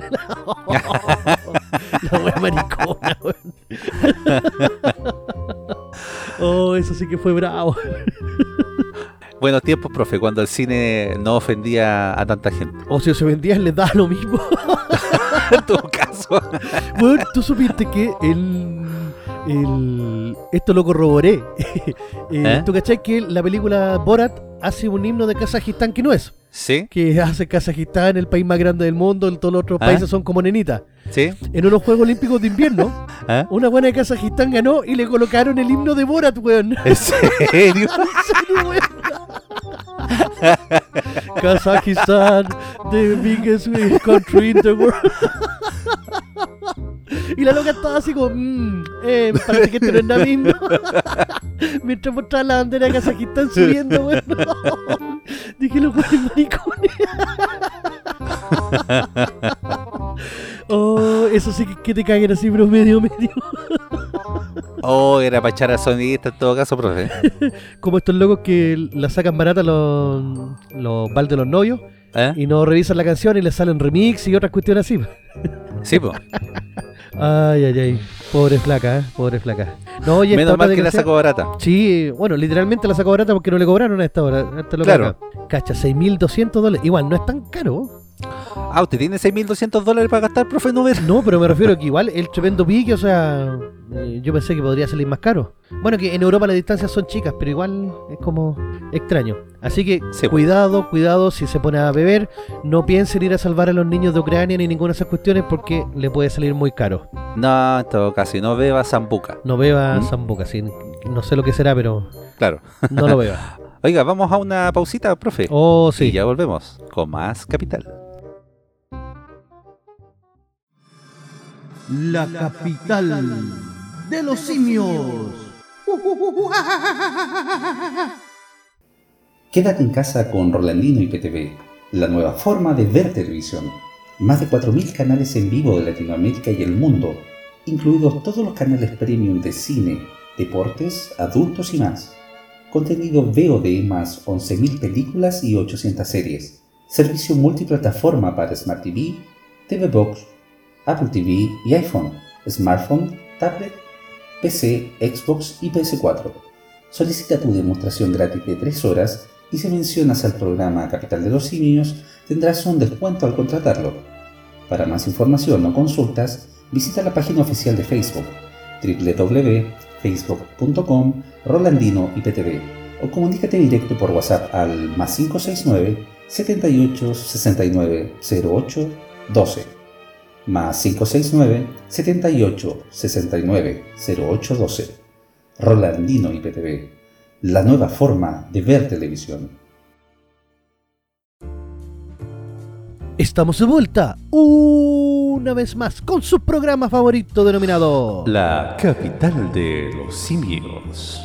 la wea maricona. Oh, eso sí que fue bravo. Buenos tiempos, profe, cuando el cine no ofendía a tanta gente. O si se vendían les daba lo mismo. en todo caso. Bueno, tú supiste que el, el esto lo corroboré. Eh, ¿Eh? ¿Tú cachai que la película Borat hace un himno de Kazajistán que no es? ¿Sí? Que hace Kazajistán el país más grande del mundo, en todos los otros ¿Ah? países son como nenitas. ¿Sí? En unos Juegos Olímpicos de invierno, ¿Ah? una buena de Kazajistán ganó y le colocaron el himno de Borat, weón. ¿En serio? ¿En serio, weón? Kazajistán, the biggest country in the world. Y la loca estaba así como, mmm, eh, me parece que esto no es nada mismo. Mientras mostraba la bandera de Kazajistán subiendo, weón. Dije, los weones maricones. Oh, eso sí que, que te caguen así, pero medio, medio. Oh, era para echar a sonidista en todo caso, profe. Como estos locos que la sacan barata los, los de los novios ¿Eh? y no revisan la canción y les salen remix y otras cuestiones así. Sí, pues. Ay, ay, ay. Pobre flaca, ¿eh? Pobre flaca. No, oye, Menos mal que la sacó barata. Sí, bueno, literalmente la sacó barata porque no le cobraron a esta hora. a esta loca Claro. Cacha, 6.200 dólares. Igual, no es tan caro. Ah, ¿usted tiene 6.200 dólares para gastar, profe Nuber? No, pero me refiero que igual el tremendo pique, o sea, yo pensé que podría salir más caro. Bueno, que en Europa las distancias son chicas, pero igual es como extraño. Así que Sí, pues. cuidado, cuidado si se pone a beber, no piensen ir a salvar a los niños de Ucrania ni ninguna de esas cuestiones porque le puede salir muy caro. No, en todo caso, no beba zambuca. No beba ¿Mm? zambuca, sí, no sé lo que será, pero Claro. no lo beba. Oiga, vamos a una pausita, profe. Oh, sí. Y ya volvemos con más Capital. La capital de los simios. Quédate en casa con Rolandino y PTV, la nueva forma de ver televisión. Más de 4.000 canales en vivo de Latinoamérica y el mundo, incluidos todos los canales premium de cine, deportes, adultos y más. Contenido VOD más 11.000 películas y 800 series. Servicio multiplataforma para Smart TV, TV Box, Apple TV y iPhone, smartphone, tablet, PC, Xbox y PS4. Solicita tu demostración gratis de 3 horas y si mencionas al programa Capital de los Simios tendrás un descuento al contratarlo. Para más información o consultas, visita la página oficial de Facebook www.facebook.com Rolandino IPTV o comunícate directo por WhatsApp al más 569 78 69 08 12 más 569 78 69 08 12 Rolandino IPTV, la nueva forma de ver televisión. Estamos de vuelta una vez más con su programa favorito denominado La capital de los simios.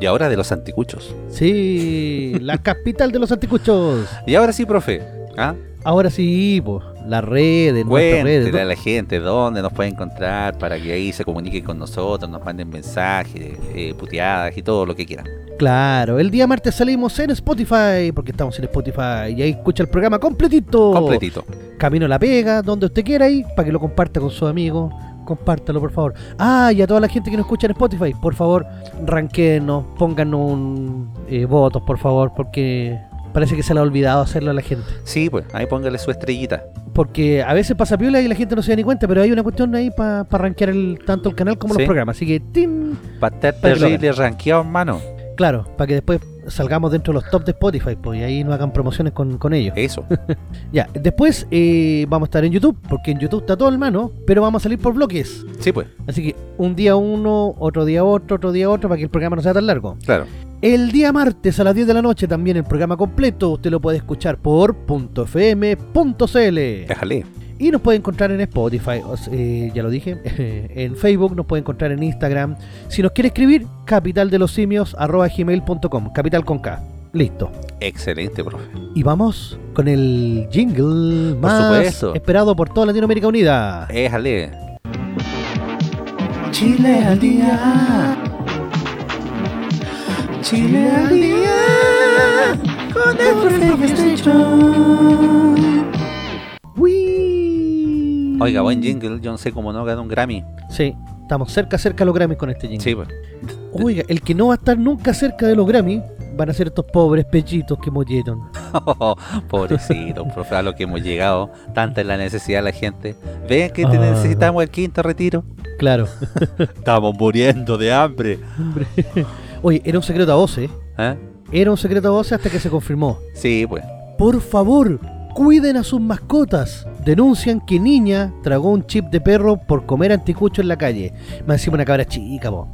Y ahora de los anticuchos. Sí, la capital de los anticuchos. Y ahora sí, profe. ¿Ah? Ahora sí, pues, las redes, nuestras redes. A la gente dónde nos puede encontrar para que ahí se comuniquen con nosotros, nos manden mensajes, eh, puteadas y todo lo que quieran. Claro, el día martes salimos en Spotify, porque estamos en Spotify, y ahí escucha el programa completito. Completito. Camino a la pega, donde usted quiera ahí, para que lo comparta con sus amigos. Compártalo, por favor. Ah, y a toda la gente que nos escucha en Spotify, por favor, ranquenos, pónganos un, eh, votos, por favor, porque parece que se le ha olvidado hacerlo a la gente. Sí, pues, ahí póngale su estrellita. Porque a veces pasa piola y la gente no se da ni cuenta, pero hay una cuestión ahí para rankear el, tanto el canal como Sí. los programas. Así que, ¡tin! Para estar terrible rankeado, hermano. Claro, para que después salgamos dentro de los top de Spotify, pues, y ahí nos hagan promociones con, con ellos. Eso. Ya, después eh, vamos a estar en YouTube, porque en YouTube está todo en mano, pero vamos a salir por bloques. Sí, pues, Así que un día uno, otro día otro, otro día otro, para que el programa no sea tan largo. claro. El día martes a las 10 de la noche también el programa completo, usted lo puede escuchar por .fm.cl. Déjale. Y nos puede encontrar en Spotify, eh, ya lo dije, en Facebook, nos puede encontrar en Instagram. Si nos quiere escribir, capitaldelosimios arroba gmail.com, capital con K. Listo. Excelente, profe. Y vamos con el jingle Por más supuesto. esperado por toda Latinoamérica Unida. Déjale. Chile al día. Chile al día. Con ¡Wii! Oiga, buen jingle. Yo no sé cómo no ganó un Grammy. Sí, estamos cerca, cerca de los Grammys con este jingle. Sí, pues. Oiga, el que no va a estar nunca cerca de los Grammys van a ser estos pobres pechitos que molleron. Pobrecito, profe, a lo que hemos llegado. Tanta es la necesidad de la gente. Ven que te Ah. necesitamos el quinto retiro. Claro. Estamos muriendo de hambre. Hombre. Oye, era un secreto a voces. ¿Eh? Era un secreto a voces hasta que se confirmó. Sí, pues. Por favor, cuiden a sus mascotas. Denuncian que niña tragó un chip de perro por comer anticucho en la calle. Me encima una cabra chica, po.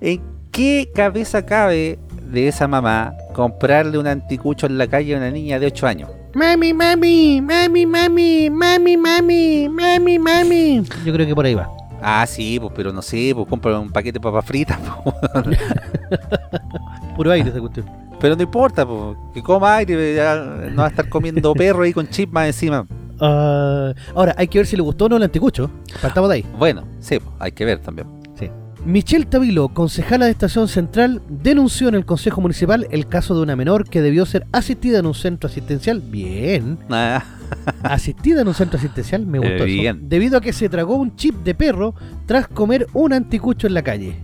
¿En qué cabeza cabe de esa mamá comprarle un anticucho en la calle a una niña de 8 años? Mami, mami, mami, mami, mami, mami, mami, mami. Yo creo que por ahí va. Ah, sí, pues, pero no sé, pues compra un paquete de papas fritas. Puro aire esa cuestión. Pero no importa, pues, que coma aire, ya no va a estar comiendo perro ahí con chip más encima. Ah, ahora, hay que ver si le gustó o no el anticucho. Partamos de ahí. Bueno, sí, pues, hay que ver también. Sí. Michelle Tavilo, concejala de Estación Central, denunció en el Consejo Municipal el caso de una menor que debió ser asistida en un centro asistencial. Bien. Ah, Asistida en un centro asistencial, me gustó Eh, eso. bien. Debido a que se tragó un chip de perro tras comer un anticucho en la calle.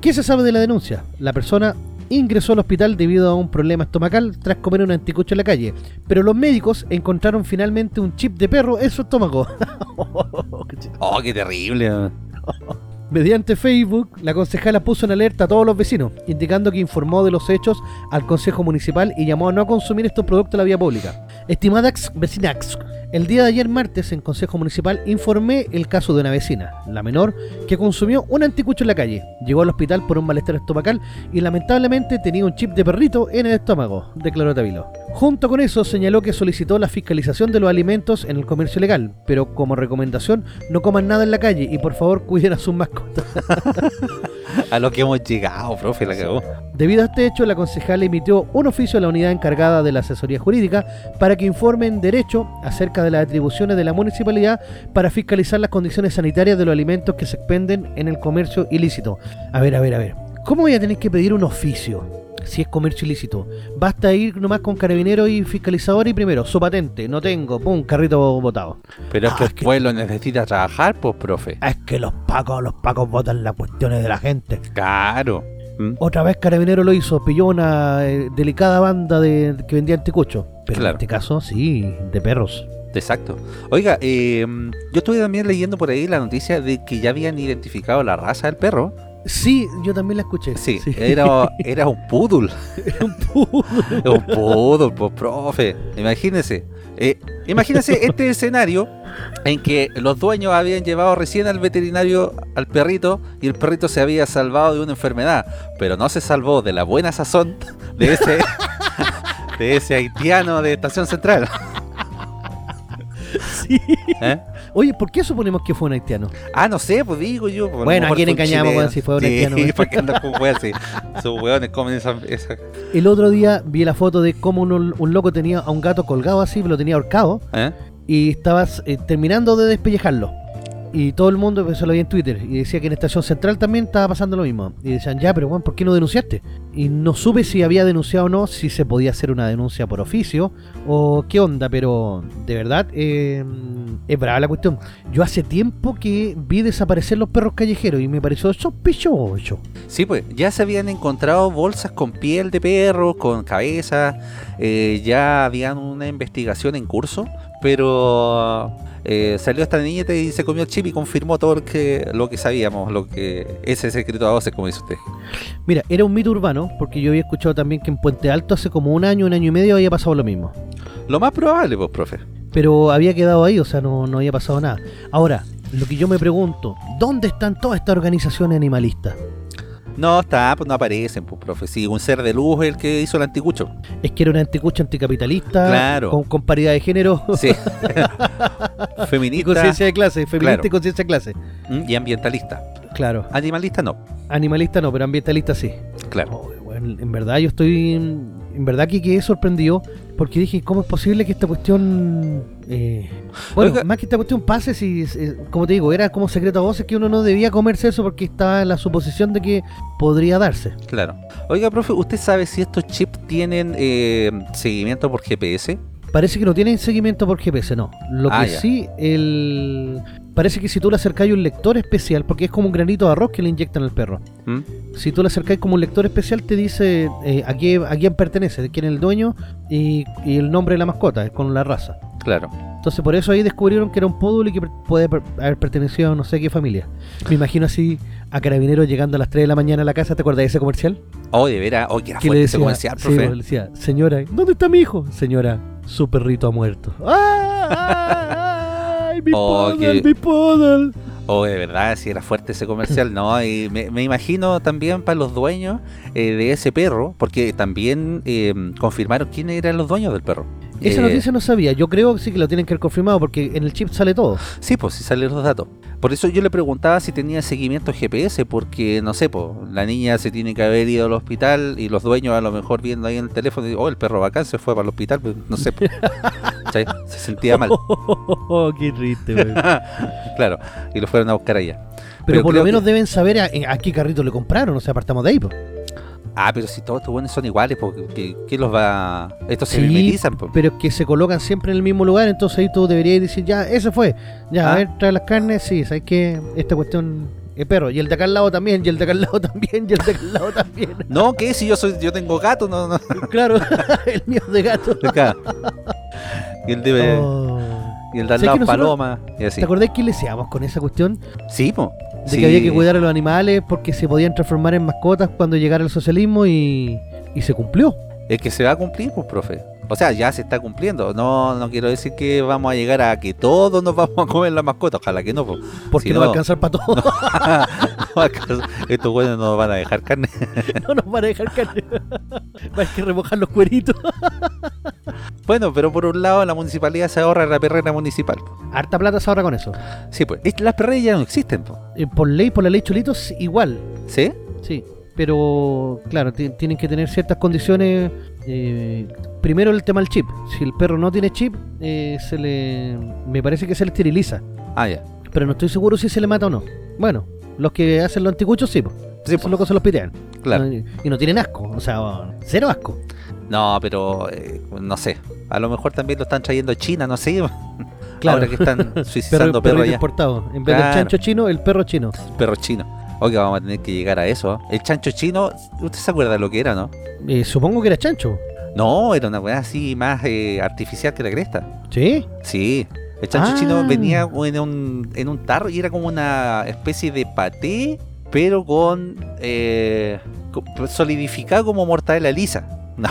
¿Qué se sabe de la denuncia? La persona ingresó al hospital debido a un problema estomacal tras comer un anticucho en la calle. Pero los médicos encontraron finalmente un chip de perro en su estómago. Oh, qué terrible. Mediante Facebook, la concejala puso en alerta a todos los vecinos, indicando que informó de los hechos al Consejo Municipal y llamó a no consumir estos productos en la vía pública. Estimada ex- vecina, ex- el día de ayer martes en Consejo Municipal informé el caso de una vecina, la menor, que consumió un anticucho en la calle. Llegó al hospital por un malestar estomacal y lamentablemente tenía un chip de perrito en el estómago, declaró Tavilo. Junto con eso señaló que solicitó la fiscalización de los alimentos en el comercio legal, pero como recomendación no coman nada en la calle y por favor cuiden a sus mascotas. A lo que hemos llegado, profe, la cagó. Debido a este hecho, la concejala emitió un oficio a la unidad encargada de la asesoría jurídica para que informen derecho acerca de las atribuciones de la municipalidad para fiscalizar las condiciones sanitarias de los alimentos que se expenden en el comercio ilícito. A ver, a ver, a ver. ¿Cómo voy a tener que pedir un oficio si es comercio ilícito? Basta ir nomás con carabineros y fiscalizador y primero, su patente, no tengo, pum, carrito botado. Pero es que Ah, el que- pueblo necesita trabajar, pues, profe. Es que los pacos, los pacos votan las cuestiones de la gente. Claro. ¿Mm? Otra vez Carabinero lo hizo, pilló una eh, delicada banda de que vendía anticucho. Pero Claro. en este caso, sí, de perros. Exacto. Oiga, eh, yo estuve también leyendo por ahí la noticia de que ya habían identificado la raza del perro. Sí, yo también la escuché. Sí, Era, era un poodle. Era un pudo. un poodle, pues, profe. Imagínese. Eh, imagínese este escenario en que los dueños habían llevado recién al veterinario al perrito y el perrito se había salvado de una enfermedad, pero no se salvó de la buena sazón de ese de ese haitiano de Estación Central. Sí. ¿Eh? Oye, ¿por qué suponemos que fue un haitiano? Ah, no sé, pues digo yo. pues, Bueno, ¿a quién engañamos, weón, si fue un Sí, haitiano, weón? ¿para qué andas con weón así? Esos weones comen esa, esa- El otro día vi la foto de cómo un, un loco tenía a un gato colgado así, lo tenía ahorcado, ¿eh? y estabas eh, terminando de despellejarlo. Y todo el mundo, eso lo vi en Twitter, y decía que en Estación Central también estaba pasando lo mismo. Y decían, ya, pero bueno, ¿por qué no denunciaste? Y no supe si había denunciado o no, si se podía hacer una denuncia por oficio, o qué onda, pero de verdad, eh, es brava la cuestión. Yo hace tiempo que vi desaparecer los perros callejeros y me pareció sospechoso. Sí, pues ya se habían encontrado bolsas con piel de perro, con cabeza, eh, ya habían una investigación en curso, pero eh, salió esta niñeta y se comió el chip y confirmó todo lo que, lo que sabíamos, lo que ese secreto a voces, como dice usted. Mira, era un mito urbano, porque yo había escuchado también que en Puente Alto hace como un año, un año y medio había pasado lo mismo. Lo más probable, pues, profe. pero había quedado ahí, o sea, no, no había pasado nada. Ahora, lo que yo me pregunto, ¿dónde están todas estas organizaciones animalistas? No, está, pues no aparecen, pues, profe. Sí, un ser de luz es el que hizo el anticucho. Es que era un anticucho anticapitalista, Claro. con, con paridad de género Sí. y Feminista conciencia de clase, feminista Claro. y conciencia de clase. mm, y ambientalista. Claro, Animalista no, animalista no, pero ambientalista sí. claro. Oh, bueno, en verdad yo estoy, en verdad que quedé sorprendido, porque dije, ¿cómo es posible que esta cuestión... eh, bueno, Oiga. más que esta cuestión pase, si, eh, como te digo, era como secreto a voces que uno no debía comerse eso porque estaba en la suposición de que podría darse. Claro. Oiga, profe, ¿usted sabe si estos chips tienen eh, seguimiento por GPS? Parece que no tienen seguimiento por GPS, no. Lo Ah, que ya. sí, el... parece que si tú le acercáis un lector especial, porque es como un granito de arroz que le inyectan al perro. ¿Mm? Si tú le acercáis como un lector especial, te dice eh, a, qué, a quién pertenece, de quién es el dueño y, y el nombre de la mascota, es con la raza. Claro. Entonces por eso ahí descubrieron que era un poodle y que puede haber pertenecido a no sé qué familia. Me imagino así a carabineros llegando a las 3 de la mañana a la casa, ¿te acuerdas de ese comercial? Oh, de veras. Oh, que era le fuerte decía, ese comercial, sí, profe. le decía, señora, ¿dónde está mi hijo? Señora, su perrito ha muerto. ¡Ah! ¡Ay, mi Oh, poodle, que- mi poodle! Oh, de verdad, si era fuerte ese comercial, ¿no? Y me, me imagino también para los dueños eh, de ese perro, porque también eh, confirmaron quiénes eran los dueños del perro. Esa Eh, noticia no sabía, yo creo que sí que lo tienen que haber confirmado porque en el chip sale todo. Sí, pues sí salen los datos. Por eso yo le preguntaba si tenía seguimiento GPS, porque no sé, pues la niña se tiene que haber ido al hospital y los dueños a lo mejor viendo ahí en el teléfono, oh, el perro bacán se fue para el hospital, pues, no sé, se sentía mal. Oh, qué triste, claro, y lo fueron a buscar allá. Pero, por lo menos que- deben saber a, a qué carrito le compraron, o sea, apartamos de ahí. po. Ah, pero si todos estos buenos son iguales, porque ¿qué, qué los va...? Estos se Sí, mimetizan, pues. Pero es que se colocan siempre en el mismo lugar, entonces ahí tú deberías decir, ya, ese fue. Ya, Ah. a ver, trae las carnes, sí, sabes que esta cuestión el perro. Y el de acá al lado también, y el de acá al lado también, y el de acá al lado también. No, ¿qué? Si yo soy, yo tengo gato, no, no. claro, el mío es de gato. Acá. Y el de, Oh. y el de al ¿Sabes lado que paloma. Y así. ¿Te acordás que le decíamos con esa cuestión? Sí, po. De Sí. que había que cuidar a los animales porque se podían transformar en mascotas cuando llegara el socialismo y, y se cumplió. Es que se va a cumplir, pues, profe. O sea, ya se está cumpliendo. No, no quiero decir que vamos a llegar a que todos nos vamos a comer la mascota. Ojalá que no, pues. Porque Si no va a alcanzar para todo. Estos güeyes no van a dejar carne. no nos van a dejar carne. Va a que remojar los cueritos. Bueno, pero por un lado la municipalidad se ahorra la perrera municipal. Harta plata se ahorra con eso. Sí, pues. Es- Las perreras ya no existen. Eh, por ley, por la ley Cholitos, igual. ¿Sí? Sí. Pero, claro, ti- tienen que tener ciertas condiciones. Eh, primero el tema del chip. Si el perro no tiene chip, eh, se le. Me parece que se le esteriliza. Ah, ya. Pero no estoy seguro si se le mata o no. Bueno, los que hacen los anticuchos, sí, pues. Sí, Esos locos se los pitean. Claro. No, y no tienen asco. O sea, cero asco. No, pero eh, no sé. A lo mejor también lo están trayendo a China, no sé. Claro. Ahora que están suicidando Perro, perros perro allá. importado. En vez del chancho chino, el perro chino. Perro chino. Oiga, vamos a tener que llegar a eso. El chancho chino, ¿usted se acuerda de lo que era, no? Eh, supongo que era chancho. No, era una weá así más eh, artificial que la cresta. ¿Sí? Sí. El chancho Ah. chino venía en un, en un tarro y era como una especie de paté, pero con eh, co- solidificado como mortadela lisa. No,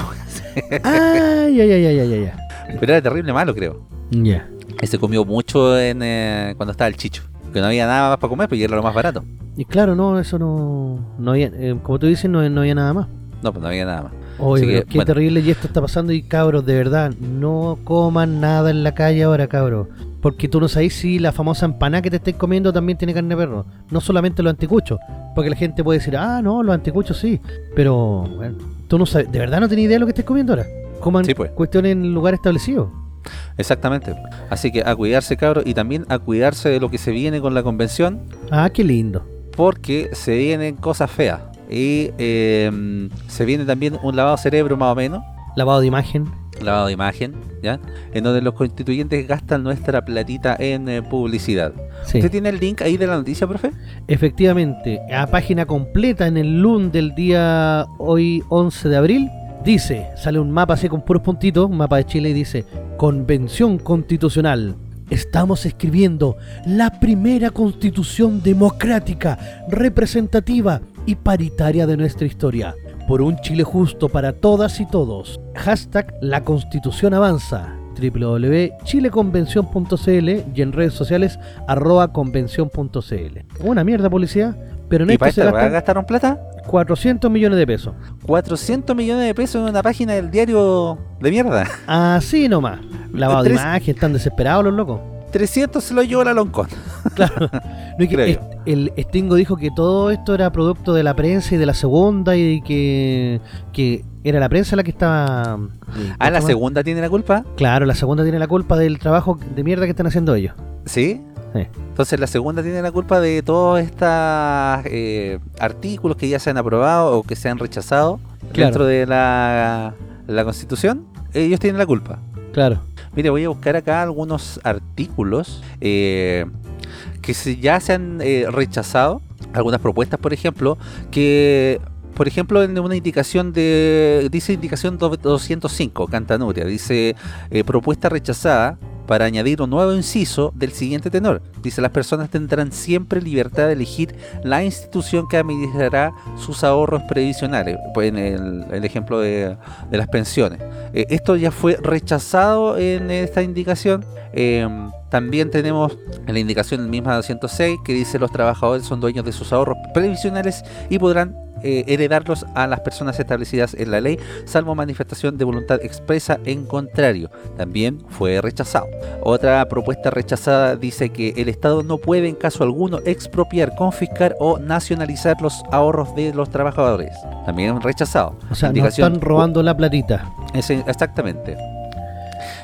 Ay, ay, ay, ay, ay, ay. pero era terrible malo, creo. Ya. Y se comió mucho en, eh, cuando estaba el chicho. Que no había nada más para comer, porque era lo más barato. Y claro, no, eso no. no había, eh, como tú dices, no, no había nada más. No, pues no había nada más. Oye, que, qué bueno. terrible y esto está pasando y cabros, de verdad, no coman nada en la calle ahora, cabros. Porque tú no sabes si la famosa empanada que te estés comiendo también tiene carne de perro. No solamente los anticuchos. Porque la gente puede decir, ah, no, los anticuchos sí. Pero, bueno, tú no sabes, de verdad no tienes idea de lo que estés comiendo ahora. Coman Sí, pues. cuestiones en lugares establecidos. Exactamente. Así que a cuidarse, cabros, y también a cuidarse de lo que se viene con la convención, Ah, qué lindo. porque se vienen cosas feas. Y eh, se viene también un lavado de cerebro más o menos, Lavado de imagen. lavado de imagen, ¿ya? En donde los constituyentes gastan nuestra platita en eh, publicidad. Sí. ¿Usted tiene el link ahí de la noticia, profe? Efectivamente, a página completa en el LUN del día hoy 11 de abril, dice, sale un mapa así con puros puntitos, un mapa de Chile y dice, Convención Constitucional. Estamos escribiendo la primera constitución democrática, representativa y paritaria de nuestra historia. Por un Chile justo para todas y todos. Hashtag La Constitución Avanza. www.chileconvención.cl y en redes sociales arroba convención.cl. Una mierda policía, pero en ¿Y esto para se esta gastan gastaron plata? 400 millones de pesos. 400 millones de pesos en una página del diario de mierda. Así nomás. Lavado de imagen, están desesperados los locos. 300 se lo llevó la Loncón. No, que est- el Stingo dijo que todo esto era producto de la prensa y de la segunda y que, que era la prensa la que estaba... eh, Ah, la segunda tiene la culpa. Claro, la segunda tiene la culpa del trabajo de mierda que están haciendo ellos. ¿Sí? Sí. Entonces la segunda tiene la culpa de todos estos eh, artículos que ya se han aprobado o que se han rechazado Claro. dentro de la, la constitución. Ellos tienen la culpa. Claro. Mire, voy a buscar acá algunos artículos eh, que se- ya se han eh, rechazado. Algunas propuestas, por ejemplo, que, por ejemplo, en una indicación de, dice indicación do- 205, Cantanuria, dice eh, propuesta rechazada para añadir un nuevo inciso del siguiente tenor. Dice, las personas tendrán siempre libertad de elegir la institución que administrará sus ahorros previsionales. Pues en el, ejemplo de, las pensiones. Eh, esto ya fue rechazado en esta indicación. Eh, también tenemos en la indicación misma 206 que dice los trabajadores son dueños de sus ahorros previsionales y podrán eh, heredarlos a las personas establecidas en la ley, salvo manifestación de voluntad expresa en contrario. También fue rechazado. Otra propuesta rechazada dice que el Estado no puede en caso alguno expropiar, confiscar o nacionalizar los ahorros de los trabajadores. También rechazado. O sea, Indicación- están robando la platita. ese- exactamente.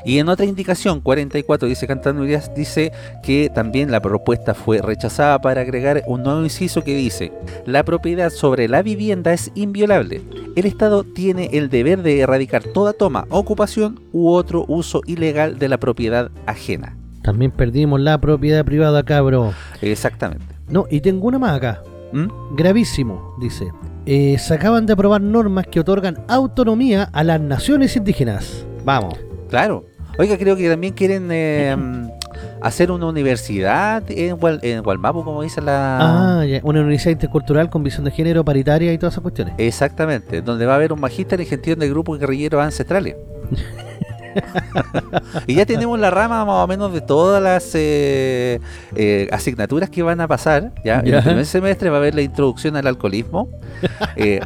Y en otra indicación, 44, dice Cantanurias, dice que también la propuesta fue rechazada para agregar un nuevo inciso que dice, la propiedad sobre la vivienda es inviolable. El Estado tiene el deber de erradicar toda toma, ocupación u otro uso ilegal de la propiedad ajena. También perdimos la propiedad privada, cabro. Exactamente. No, y tengo una más acá. ¿Mm? Gravísimo, dice. Eh, se acaban de aprobar normas que otorgan autonomía a las naciones indígenas. Vamos. Claro. Oiga, creo que también quieren eh, hacer una universidad en, Gual- en Gualmapu, como dice la... Ah, ya. Una universidad intercultural con visión de género, paritaria y todas esas cuestiones. Exactamente, donde va a haber un magíster en gestión de grupos guerrilleros ancestrales. y ya tenemos la rama más o menos de todas las eh, eh, asignaturas que van a pasar. ¿ya? En el primer semestre va a haber la introducción al alcoholismo, eh,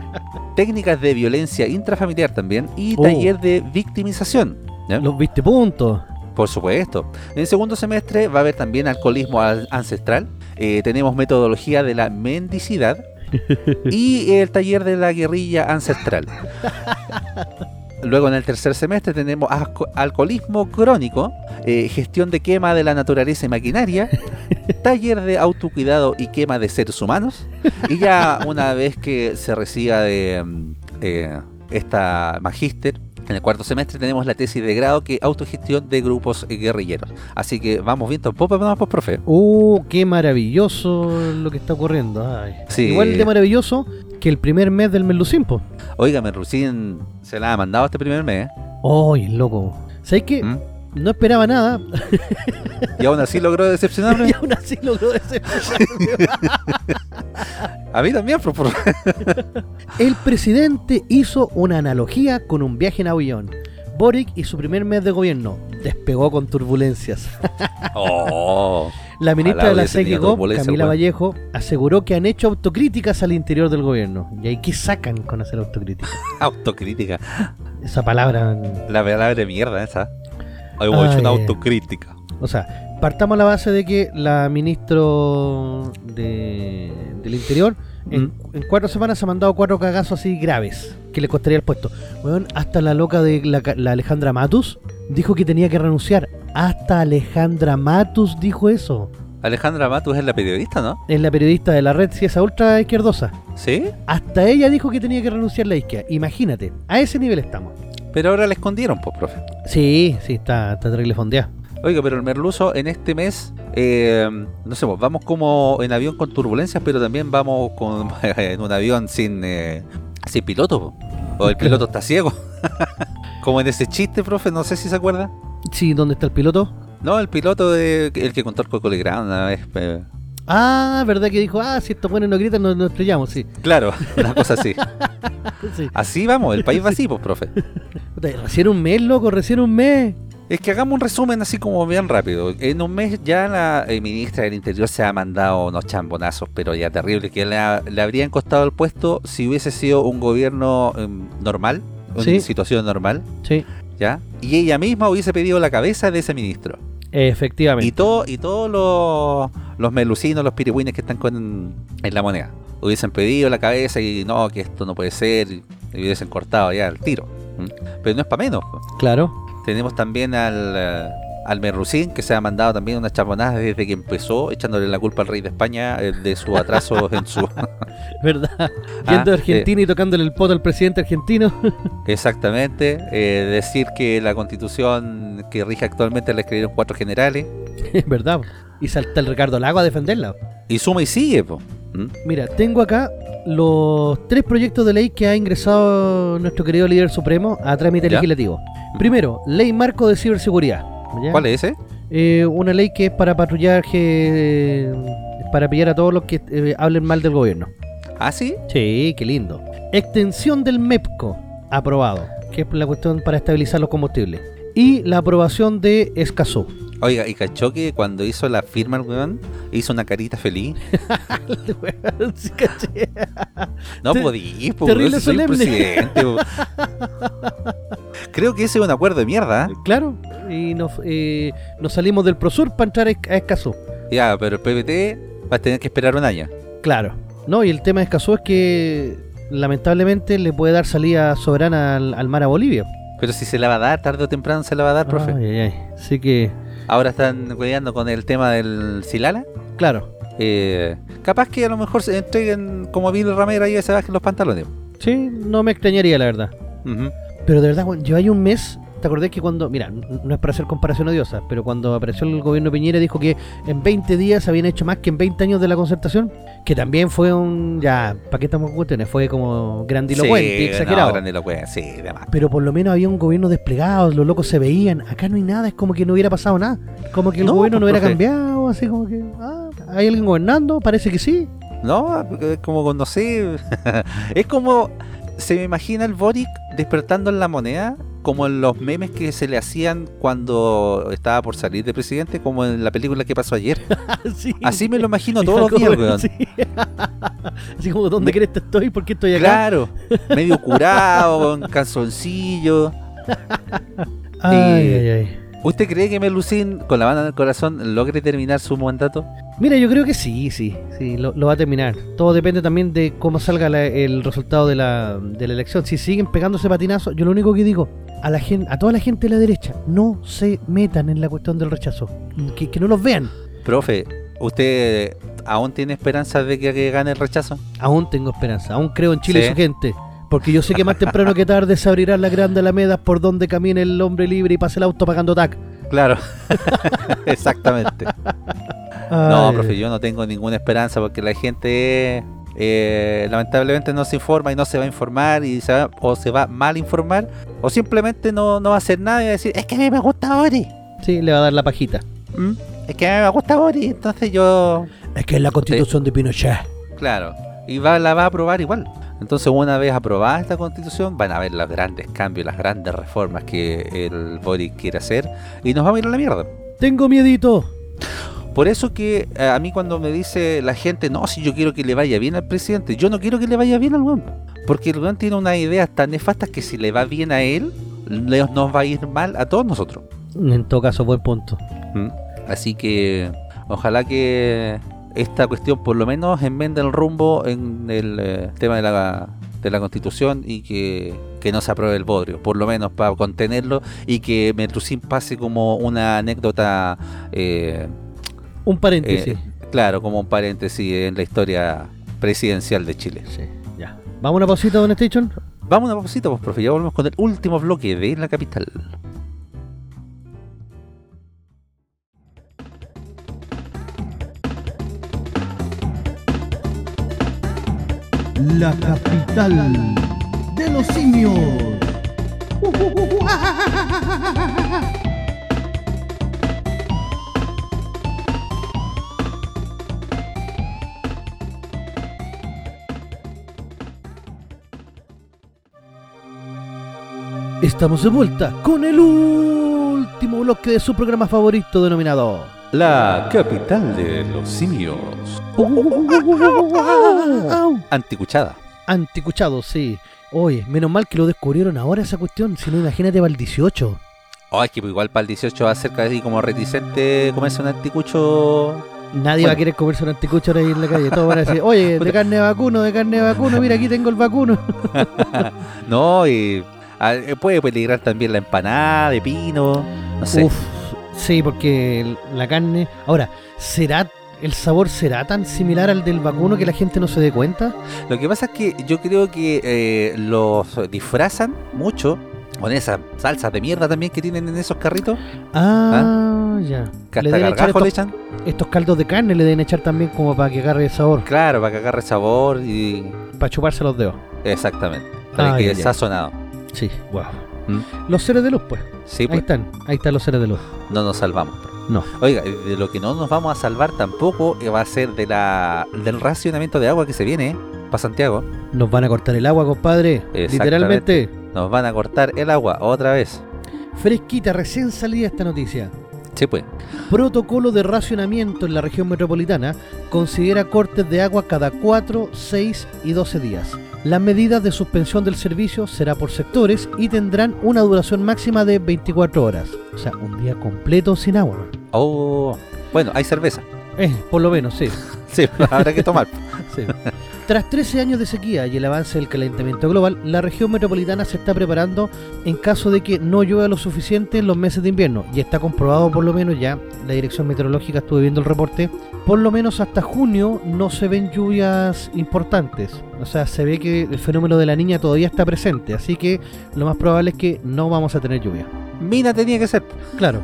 técnicas de violencia intrafamiliar también y Oh. taller de victimización. ¿Ya? Los viste puntos. Por supuesto. En el segundo semestre va a haber también alcoholismo al- ancestral. eh, tenemos metodología de la mendicidad y el taller de la guerrilla ancestral. Luego en el tercer semestre tenemos alcoholismo crónico, eh, gestión de quema de la naturaleza y maquinaria, taller de autocuidado y quema de seres humanos. Y ya una vez que se reciba de mm, eh, esta magíster, en el cuarto semestre tenemos la tesis de grado que es autogestión de grupos guerrilleros. Así que vamos viendo poco más, pues, profe. Uh, qué maravilloso lo que está ocurriendo. Ay. Sí. Igual de maravilloso que el primer mes del Melucimpo. Óigame, recién se la ha mandado este primer mes. ¡Ay, loco! ¿Sabes qué? ¿Mm? No esperaba nada Y aún así logró decepcionarme. y aún así logró decepcionarme. A mí también, por favor. El presidente hizo una analogía con un viaje en avión. Boric y su primer mes de gobierno despegó con turbulencias. Oh. La ministra de la turbulencia, Camila. Vallejo, aseguró que han hecho autocríticas al interior del gobierno. ¿Y ahí qué sacan con hacer autocrítica? Autocrítica. Esa palabra... La palabra de mierda esa. Hoy hemos hecho una Ay. autocrítica. O sea, partamos a la base de que la ministro de, del Interior en, Mm. en cuatro semanas se ha mandado cuatro cagazos así graves que le costaría el puesto. Weón, hasta la loca de la, Alejandra Matus dijo que tenía que renunciar. Hasta Alejandra Matus dijo eso. Alejandra Matus es la periodista, ¿no? Es la periodista de la red, si esa ultra izquierdosa. Sí. Hasta ella dijo que tenía que renunciar la izquierda. Imagínate, a ese nivel estamos. Pero ahora la escondieron, pues, profe. Sí, sí, está, está terrible fondeada. Oiga, pero el merluzo en este mes, eh, no sé, pues, vamos como en avión con turbulencias, pero también vamos con, en un avión sin, eh, sin piloto. po. O el piloto está ciego. como en ese chiste, profe, no sé si se acuerda. Sí, ¿dónde está el piloto? No, el piloto de, el que contó el Coco una vez. eh, Ah, ¿verdad que dijo? Ah, si estos buenos no gritan, nos, nos estrellamos, sí. claro, una cosa así. sí. Así vamos, el país va así, pues, profe. Recién un mes, loco, recién un mes. Es que hagamos un resumen así como bien rápido. En un mes ya la eh, ministra del Interior se ha mandado unos chambonazos, pero ya terrible, que le, ha- le habrían costado el puesto si hubiese sido un gobierno em, normal, una Sí. situación normal, Sí, ¿ya? Y ella misma hubiese pedido la cabeza de ese ministro. Y, efectivamente. todo, y todos los, los melucinos, los pirigüines que están con, en la moneda, hubiesen pedido la cabeza y no, que esto no puede ser, y hubiesen cortado ya el tiro. Pero no es para menos. Claro. Tenemos también al, al Merlucín, que se ha mandado también unas chaponadas desde que empezó, echándole la culpa al rey de España eh, de su atraso en su... ¿Verdad? Yendo a eh. Argentina y tocándole el poto al presidente argentino. Exactamente. eh, decir que la constitución que rige actualmente la escribieron cuatro generales. ¿Verdad? Y salta el Ricardo Lago a defenderla. Y suma y sigue, po. ¿Mm? Mira, tengo acá los tres proyectos de ley que ha ingresado nuestro querido líder supremo a trámite ¿Ya? legislativo. Primero, ley marco de ciberseguridad. ¿Ya? ¿Cuál es ese? Eh, una ley que es para patrullaje, para pillar a todos los que eh, hablen mal del gobierno. ¿Ah, sí? Sí, qué lindo. Extensión del MEPCO, aprobado, que es la cuestión para estabilizar los combustibles. Y la aprobación de Escazú. Oiga, y cachó que cuando hizo la firma el weón, hizo una carita feliz. No Te- podí, po, terrible weón, si soy solemne. presidente, po. Creo que ese es un acuerdo de mierda. ¿eh? Claro, y nos, eh, nos salimos del Prosur para entrar a Esc- a Escazú. Ya, pero el PPT va a tener que esperar un año. Claro. No, y el tema de Escazú es que lamentablemente le puede dar salida soberana al, al mar a Bolivia. Pero si se la va a dar, tarde o temprano se la va a dar, profe. Ay, ay. Así que, Ahora están cuidando con el tema del Silala. claro. Eh, capaz que a lo mejor se entreguen como Bill Ramera y se bajen los pantalones. Sí, no me extrañaría la verdad. Pero de verdad, weón, lleváis un mes ¿Te acordás que cuando, mira, no es para hacer comparación odiosa, pero cuando apareció el gobierno Piñera dijo que en 20 días habían hecho más que en 20 años de la concertación? Que también fue un, ya, ¿para qué estamos cuestiones? Fue como grandilocuente y exagerado. No, grandilocuente, sí, demás. pero por lo menos había un gobierno desplegado, los locos se veían. Acá no hay nada, es como que no hubiera pasado nada. Como que el No, gobierno no pues, hubiera profe. cambiado, así como que, ah, ¿hay alguien gobernando? Parece que sí. No, es como, no sé, es como, se me imagina el Boric despertando en la moneda, como en los memes que se le hacían cuando estaba por salir de presidente, como en la película que pasó ayer. Sí. Así me lo imagino todos los días, weón. Sí. Así como, ¿dónde crees que estoy? ¿Por qué estoy acá? Claro, medio curado, con calzoncillo. Ay, Y- ay, ay. ¿Usted cree que Melusín, con la mano en el corazón, logre terminar su mandato? Mira, yo creo que sí, sí, sí, lo, lo va a terminar. Todo depende también de cómo salga la- el resultado de la, de la elección. Si siguen pegándose patinazo, yo lo único que digo, a la gente, a toda la gente de la derecha, no se metan en la cuestión del rechazo. Que, que no los vean. Profe, ¿usted aún tiene esperanzas de que, que gane el rechazo? Aún tengo esperanza, aún creo en Chile Sí. y su gente. Porque yo sé que más temprano que tarde se abrirán las grandes alamedas por donde camine el hombre libre y pase el auto pagando TAC. Claro, exactamente. No, Ay, profe, yo no tengo ninguna esperanza porque la gente eh, lamentablemente no se informa y no se va a informar y se va, o se va a mal informar o simplemente no, no va a hacer nada y va a decir, es que a mí me gusta Bori. Sí, le va a dar la pajita. ¿Mm? Es que a mí me gusta Bori, entonces yo... Es que es la constitución de Pinochet. Claro, y va, la va a aprobar igual. Entonces una vez aprobada esta constitución van a ver los grandes cambios, las grandes reformas que el Boric quiere hacer y nos vamos a ir a la mierda. Tengo miedito. Por eso que eh, a mí cuando me dice la gente, no, si yo quiero que le vaya bien al presidente, yo no quiero que le vaya bien al weón. Porque el weón tiene unas ideas tan nefastas que si le va bien a él, le- nos va a ir mal a todos nosotros. En todo caso, buen punto. ¿Mm? Así que ojalá que esta cuestión por lo menos enmende el rumbo en el eh, tema de la, de la constitución y que, que no se apruebe el bodrio, por lo menos para contenerlo y que Metrucín pase como una anécdota eh, Un paréntesis. eh, claro, como un paréntesis en la historia presidencial de Chile. Sí, ya. ¿Vamos a una pausita, Don Station? Vamos a una pausita, pues, profe, ya volvemos con el último bloque de La Capital. La capital de los simios. Estamos de vuelta con el último bloque de su programa favorito denominado La Capital de los Simios. Anticuchada. Anticuchado, sí. Oye, menos mal que lo descubrieron ahora esa cuestión, si no imagínate para el 18. Ay, que igual para el 18 va a ser casi como reticente comerse un anticucho. Nadie va a querer comerse un anticucho ahora ahí en la calle. Todos van a decir, oye, de carne de vacuno, de carne de vacuno, mira aquí tengo el vacuno. No, y puede peligrar también la empanada de pino. No sé. Uf, sí, porque el- la carne... Ahora, ¿será... ¿El sabor será tan similar al del vacuno que la gente no se dé cuenta? Lo que pasa es que yo creo que eh, los disfrazan mucho con esas salsas de mierda también que tienen en esos carritos. Ah, ya. Que Le hasta deben echar le estos, echan. estos caldos de carne, le deben echar también como para que agarre el sabor, Claro, para que agarre sabor y. para chuparse los dedos. Exactamente. Para Ah, que ya. sazonado. Sí, wow. ¿Mm? Los seres de luz, pues. Sí, Ahí pues están, ahí están los seres de luz. no nos salvamos. No. Oiga, de lo que no nos vamos a salvar tampoco eh, va a ser de la del racionamiento de agua que se viene para Santiago. Nos van a cortar el agua, compadre. Literalmente. Nos van a cortar el agua otra vez. Fresquita, recién salida esta noticia. Sí, pues. Protocolo de racionamiento en la región metropolitana considera cortes de agua cada 4, 6 y 12 días. Las medidas de suspensión del servicio será por sectores y tendrán una duración máxima de 24 horas. O sea, un día completo sin agua. Oh, bueno, hay cerveza. Eh, por lo menos, sí. Sí, habrá que tomar. sí. Tras 13 años de sequía y el avance del calentamiento global, la región metropolitana se está preparando en caso de que no llueva lo suficiente en los meses de invierno. Y está comprobado por lo menos ya, la dirección meteorológica estuve viendo el reporte, por lo menos hasta junio no se ven lluvias importantes. O sea, se ve que el fenómeno de la niña todavía está presente, así que lo más probable es que no vamos a tener lluvia. Mina tenía que ser. Claro.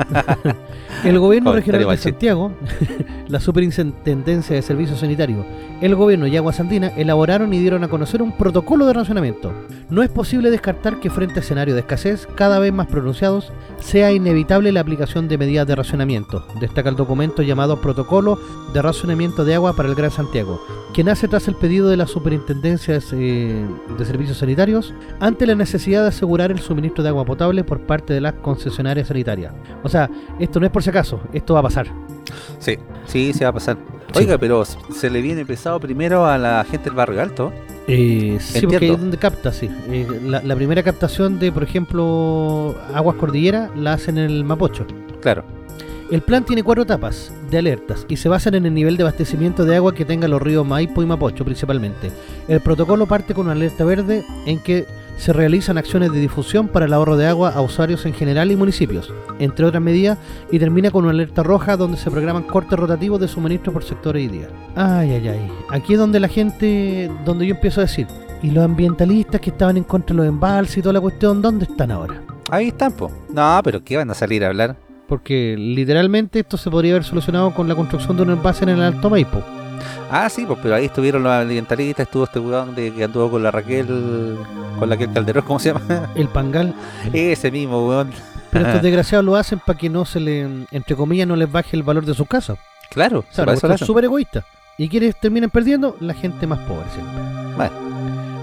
el gobierno Joder, regional de Santiago, la Superintendencia de Servicios Sanitarios, el gobierno y Aguas Andinas elaboraron y dieron a conocer un protocolo de racionamiento. No es posible descartar que frente a escenarios de escasez cada vez más pronunciados, sea inevitable la aplicación de medidas de racionamiento, destaca el documento llamado Protocolo de Racionamiento de Agua para el Gran Santiago, que nace tras el pedido de la Superintendencia eh, de Servicios Sanitarios ante la necesidad de asegurar el suministro de agua potable por parte de las concesionarias sanitarias. O sea, esto no es por si acaso, esto va a pasar. Sí, sí, se va a pasar. Sí. Oiga, pero se le viene pesado primero a la gente del barrio alto. Eh, sí, porque es donde capta, sí. Eh, la, la primera captación de, por ejemplo, Aguas Cordillera la hacen en el Mapocho. Claro. El plan tiene cuatro etapas de alertas y se basan en el nivel de abastecimiento de agua que tengan los ríos Maipo y Mapocho principalmente. El protocolo parte con una alerta verde en que se realizan acciones de difusión para el ahorro de agua a usuarios en general y municipios, entre otras medidas, y termina con una alerta roja donde se programan cortes rotativos de suministro por sectores y días. Ay, ay, ay. Aquí es donde la gente, donde yo empiezo a decir, ¿y los ambientalistas que estaban en contra de los embalses y toda la cuestión, dónde están ahora? Ahí están, po. No, pero ¿qué van a salir a hablar? Porque literalmente esto se podría haber solucionado con la construcción de un envase en el Alto Maipo. Ah, sí, pues, pero ahí estuvieron los ambientalistas, estuvo este weón de que anduvo con la Raquel, con la que Calderón, ¿cómo se llama? El Pangal. Ese mismo weón. Pero estos desgraciados lo hacen para que no se le, entre comillas, no les baje el valor de su casa. Claro, O sea, para súper egoísta. ¿Y quienes terminan perdiendo? La gente más pobre siempre. Bueno,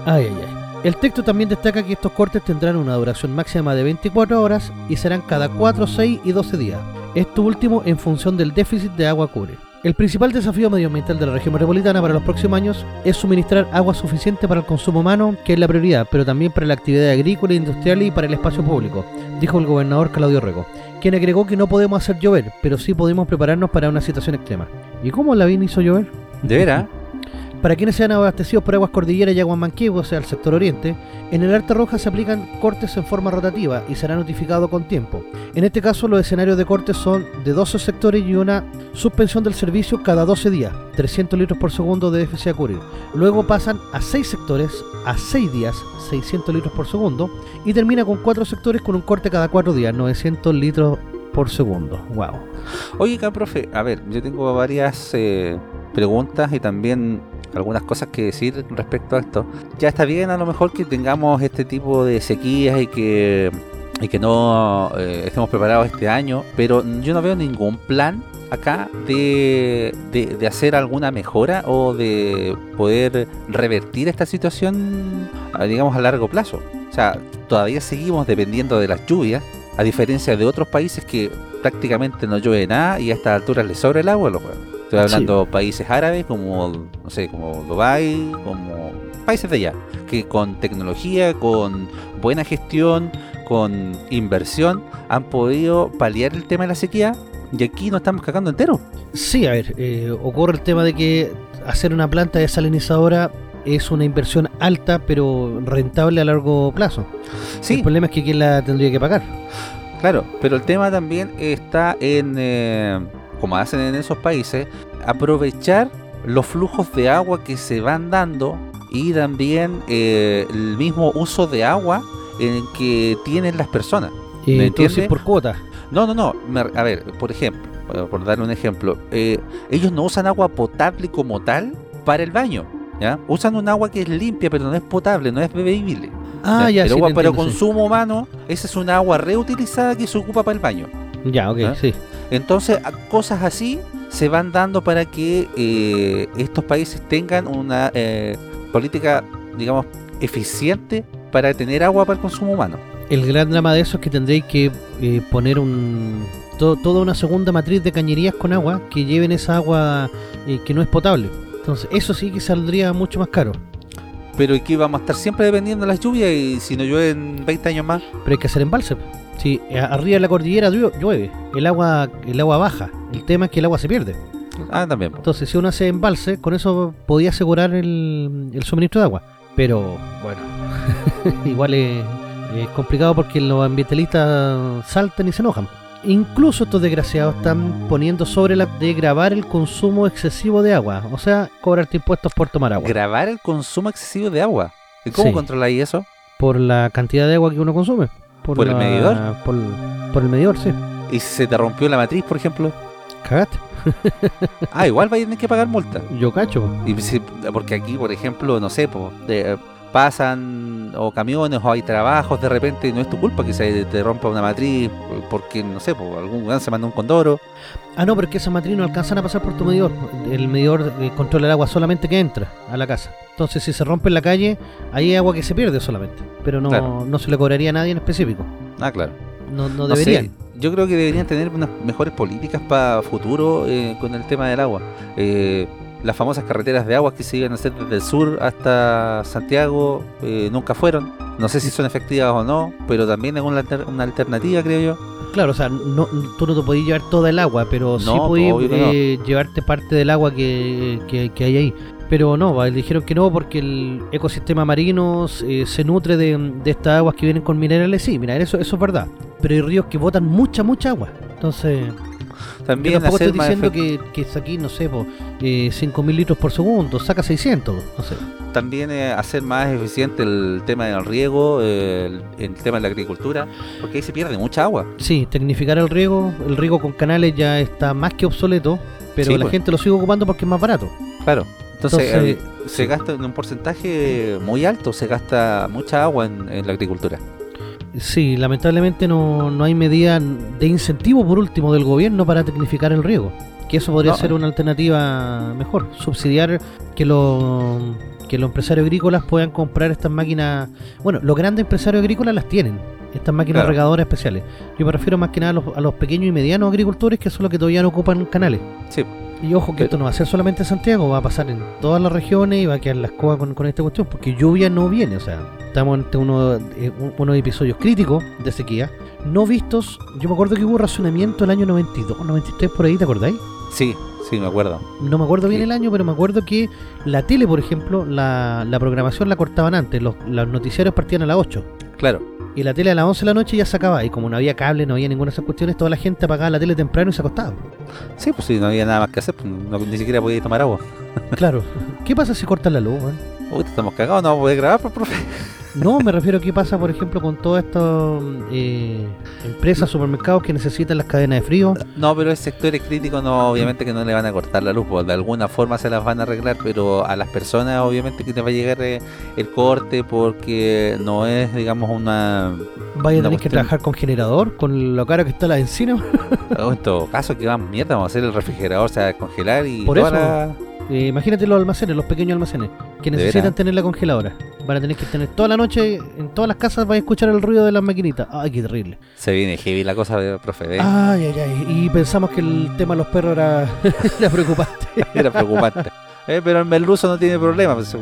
Ay, ay, ay. El texto también destaca que estos cortes tendrán una duración máxima de 24 horas y serán cada 4, 6 y 12 días. Esto último en función del déficit de agua cubre. El principal desafío medioambiental de la región metropolitana para los próximos años es suministrar agua suficiente para el consumo humano, que es la prioridad, pero también para la actividad agrícola, industrial y para el espacio público, dijo el gobernador Claudio Rego, quien agregó que no podemos hacer llover, pero sí podemos prepararnos para una situación extrema. ¿Y cómo la VIN hizo llover? de veras. Para quienes sean abastecidos por aguas cordillera y aguas manquehue, o sea, el sector oriente, en el Alta Roja se aplican cortes en forma rotativa y será notificado con tiempo. En este caso, los escenarios de cortes son de 12 sectores y una suspensión del servicio cada 12 días, 300 litros por segundo de déficit. Luego pasan a 6 sectores, a 6 días, 600 litros por segundo, y termina con 4 sectores con un corte cada 4 días, 900 litros por segundo. Wow. Oiga, profe, a ver, yo tengo varias eh, preguntas y también algunas cosas que decir respecto a esto. Ya está bien a lo mejor que tengamos este tipo de sequías y que, y que no eh, estemos preparados este año, pero yo no veo ningún plan acá de, de, hacer alguna mejora o de poder revertir esta situación, ah, digamos, a largo plazo. O sea, todavía seguimos dependiendo de las lluvias, a diferencia de otros países que prácticamente no llueve nada y a estas alturas les sobra el agua a los. Estoy hablando países árabes como, no sé, como Dubai, como países de allá, que con tecnología, con buena gestión, con inversión, han podido paliar el tema de la sequía y aquí nos estamos cagando entero. Sí, a ver, eh, ocurre el tema de que hacer una planta desalinizadora es una inversión alta pero rentable a largo plazo. El Sí, problema es que quién la tendría que pagar. claro, pero el tema también está en, eh, como hacen en esos países, aprovechar los flujos de agua que se van dando y también eh, el mismo uso de agua en que tienen las personas. ¿Me por cuota. No, no, no. a ver, por ejemplo, eh, por darle un ejemplo, eh, ellos no usan agua potable como tal para el baño. ¿ya? Usan un agua que es limpia, pero no es potable, no es bebible. Ah, ya, pero sí, agua te para entiendo, sí. consumo humano, esa es una agua reutilizada que se ocupa para el baño. Ya, ok, sí. Entonces, cosas así se van dando para que eh, estos países tengan una eh, política, digamos, eficiente para tener agua para el consumo humano. El gran drama de eso es que tendréis que eh, poner un to- toda una segunda matriz de cañerías con agua que lleven esa agua que no es potable. Entonces, eso sí que saldría mucho más caro. Pero aquí vamos a estar siempre dependiendo de las lluvias y si no llueve en 20 años más. Pero hay que hacer embalse. Si arriba de la cordillera llueve, el agua el agua baja. El tema es que el agua se pierde. Ah, también. Entonces, si uno hace embalse, con eso podía asegurar el, el suministro de agua. Pero, bueno, igual es, es complicado porque los ambientalistas saltan y se enojan. Incluso estos desgraciados están poniendo sobre la de grabar el consumo excesivo de agua. O sea, cobrarte impuestos por tomar agua. Grabar el consumo excesivo de agua. ¿Y cómo Sí. controláis eso? por la cantidad de agua que uno consume. ¿Por el la- medidor? Por, por el medidor, sí. ¿Y si se te rompió la matriz, por ejemplo? Cagate. Ah, igual vais a tener que pagar multa. Yo cacho. Y si- porque aquí, por ejemplo, no sé, po, de- pasan o camiones o hay trabajos de repente y no es tu culpa que se te rompa una matriz porque, no sé, po, algún weón se mandó un condoro. Ah, no, pero es que esas matriz no alcanzan a pasar por tu medidor. El medidor eh, controla el agua solamente que entra a la casa. Entonces, si se rompe en la calle, hay agua que se pierde solamente. Pero no, Claro. no se le cobraría a nadie en específico. Ah, claro. No, no No sé, deberían. yo creo que deberían tener unas mejores políticas para futuro eh, con el tema del agua. Eh, las famosas carreteras de agua que se iban a hacer desde el sur hasta Santiago eh, nunca fueron. No sé si son efectivas o no, pero también es una, una alternativa, creo yo. Claro, o sea, no, tú no te podías llevar toda el agua, pero sí podías no. eh, llevarte parte del agua que, que- que hay ahí. Pero no, dijeron que no porque el ecosistema marino eh, se nutre de, de estas aguas que vienen con minerales. Sí, mira, eso, eso es verdad. Pero hay ríos que botan mucha, mucha agua. Entonces, yo También tampoco hacer estoy más diciendo que, que aquí, no sé, eh, 5.000 litros por segundo, saca 600, no sé. también eh, hacer más eficiente el tema del riego, eh, el, el tema de la agricultura, porque ahí se pierde mucha agua. Sí, tecnificar el riego, el riego con canales ya está más que obsoleto, pero Sí, la pues. gente lo sigue ocupando porque es más barato. Claro. Entonces, Entonces, se gasta en un porcentaje muy alto, se gasta mucha agua en, en la agricultura. Sí, lamentablemente no, no hay medida de incentivo por último del gobierno para tecnificar el riego. Que eso podría No. ser una alternativa mejor. Subsidiar que los que los empresarios agrícolas puedan comprar estas máquinas. Bueno, los grandes empresarios agrícolas las tienen. Estas máquinas Claro. regadoras especiales. Yo me refiero más que nada a los, a los pequeños y medianos agricultores que son los que todavía no ocupan canales. Sí. Y ojo que Pero- esto no va a ser solamente en Santiago, va a pasar en todas las regiones y va a quedar la escoba con, con esta cuestión, porque lluvia no viene, o sea, estamos ante uno, eh, un- unos episodios críticos de sequía, no vistos, yo me acuerdo que hubo racionamiento el año 92, 93 por ahí, ¿te acordáis? Sí, sí, me acuerdo. No me acuerdo bien Sí. el año, pero me acuerdo que la tele, por ejemplo, la, la programación la cortaban antes, los, los noticiarios partían a las 8. Claro. Y la tele a las 11 de la noche ya se acababa. Y como no había cable, no había ninguna de esas cuestiones, toda la gente apagaba la tele temprano y se acostaba. Sí, pues sí, no había nada más que hacer, pues, no- ni siquiera podía tomar agua. Claro. ¿Qué pasa si cortan la luz, weón? Uy, estamos cagados, no vamos a poder grabar, pues, profe. No, me refiero a qué pasa, por ejemplo, con todas estas eh, empresas, supermercados que necesitan las cadenas de frío. No, pero el sectores críticos no, obviamente que no le van a cortar la luz, pues de alguna forma se las van a arreglar, pero a las personas obviamente que te va a llegar eh, el corte porque no es, digamos, una... Vaya a tener que trabajar con generador, con lo cara que está la encina. o en todo caso, que van mierda, vamos a hacer el refrigerador, se va a descongelar y Por eso. la- Eh, imagínate los almacenes, los pequeños almacenes, que ¿De necesitan tener la congeladora. Van a tener que tener toda la noche, en todas las casas, vais a escuchar el ruido de las maquinitas. Ay, qué terrible. se viene heavy la cosa, eh, profe. ¿ve? Ay, ay, ay. Y pensamos que el tema de los perros era, era preocupante. Era preocupante. Eh, pero el merluzo no tiene problema, pues,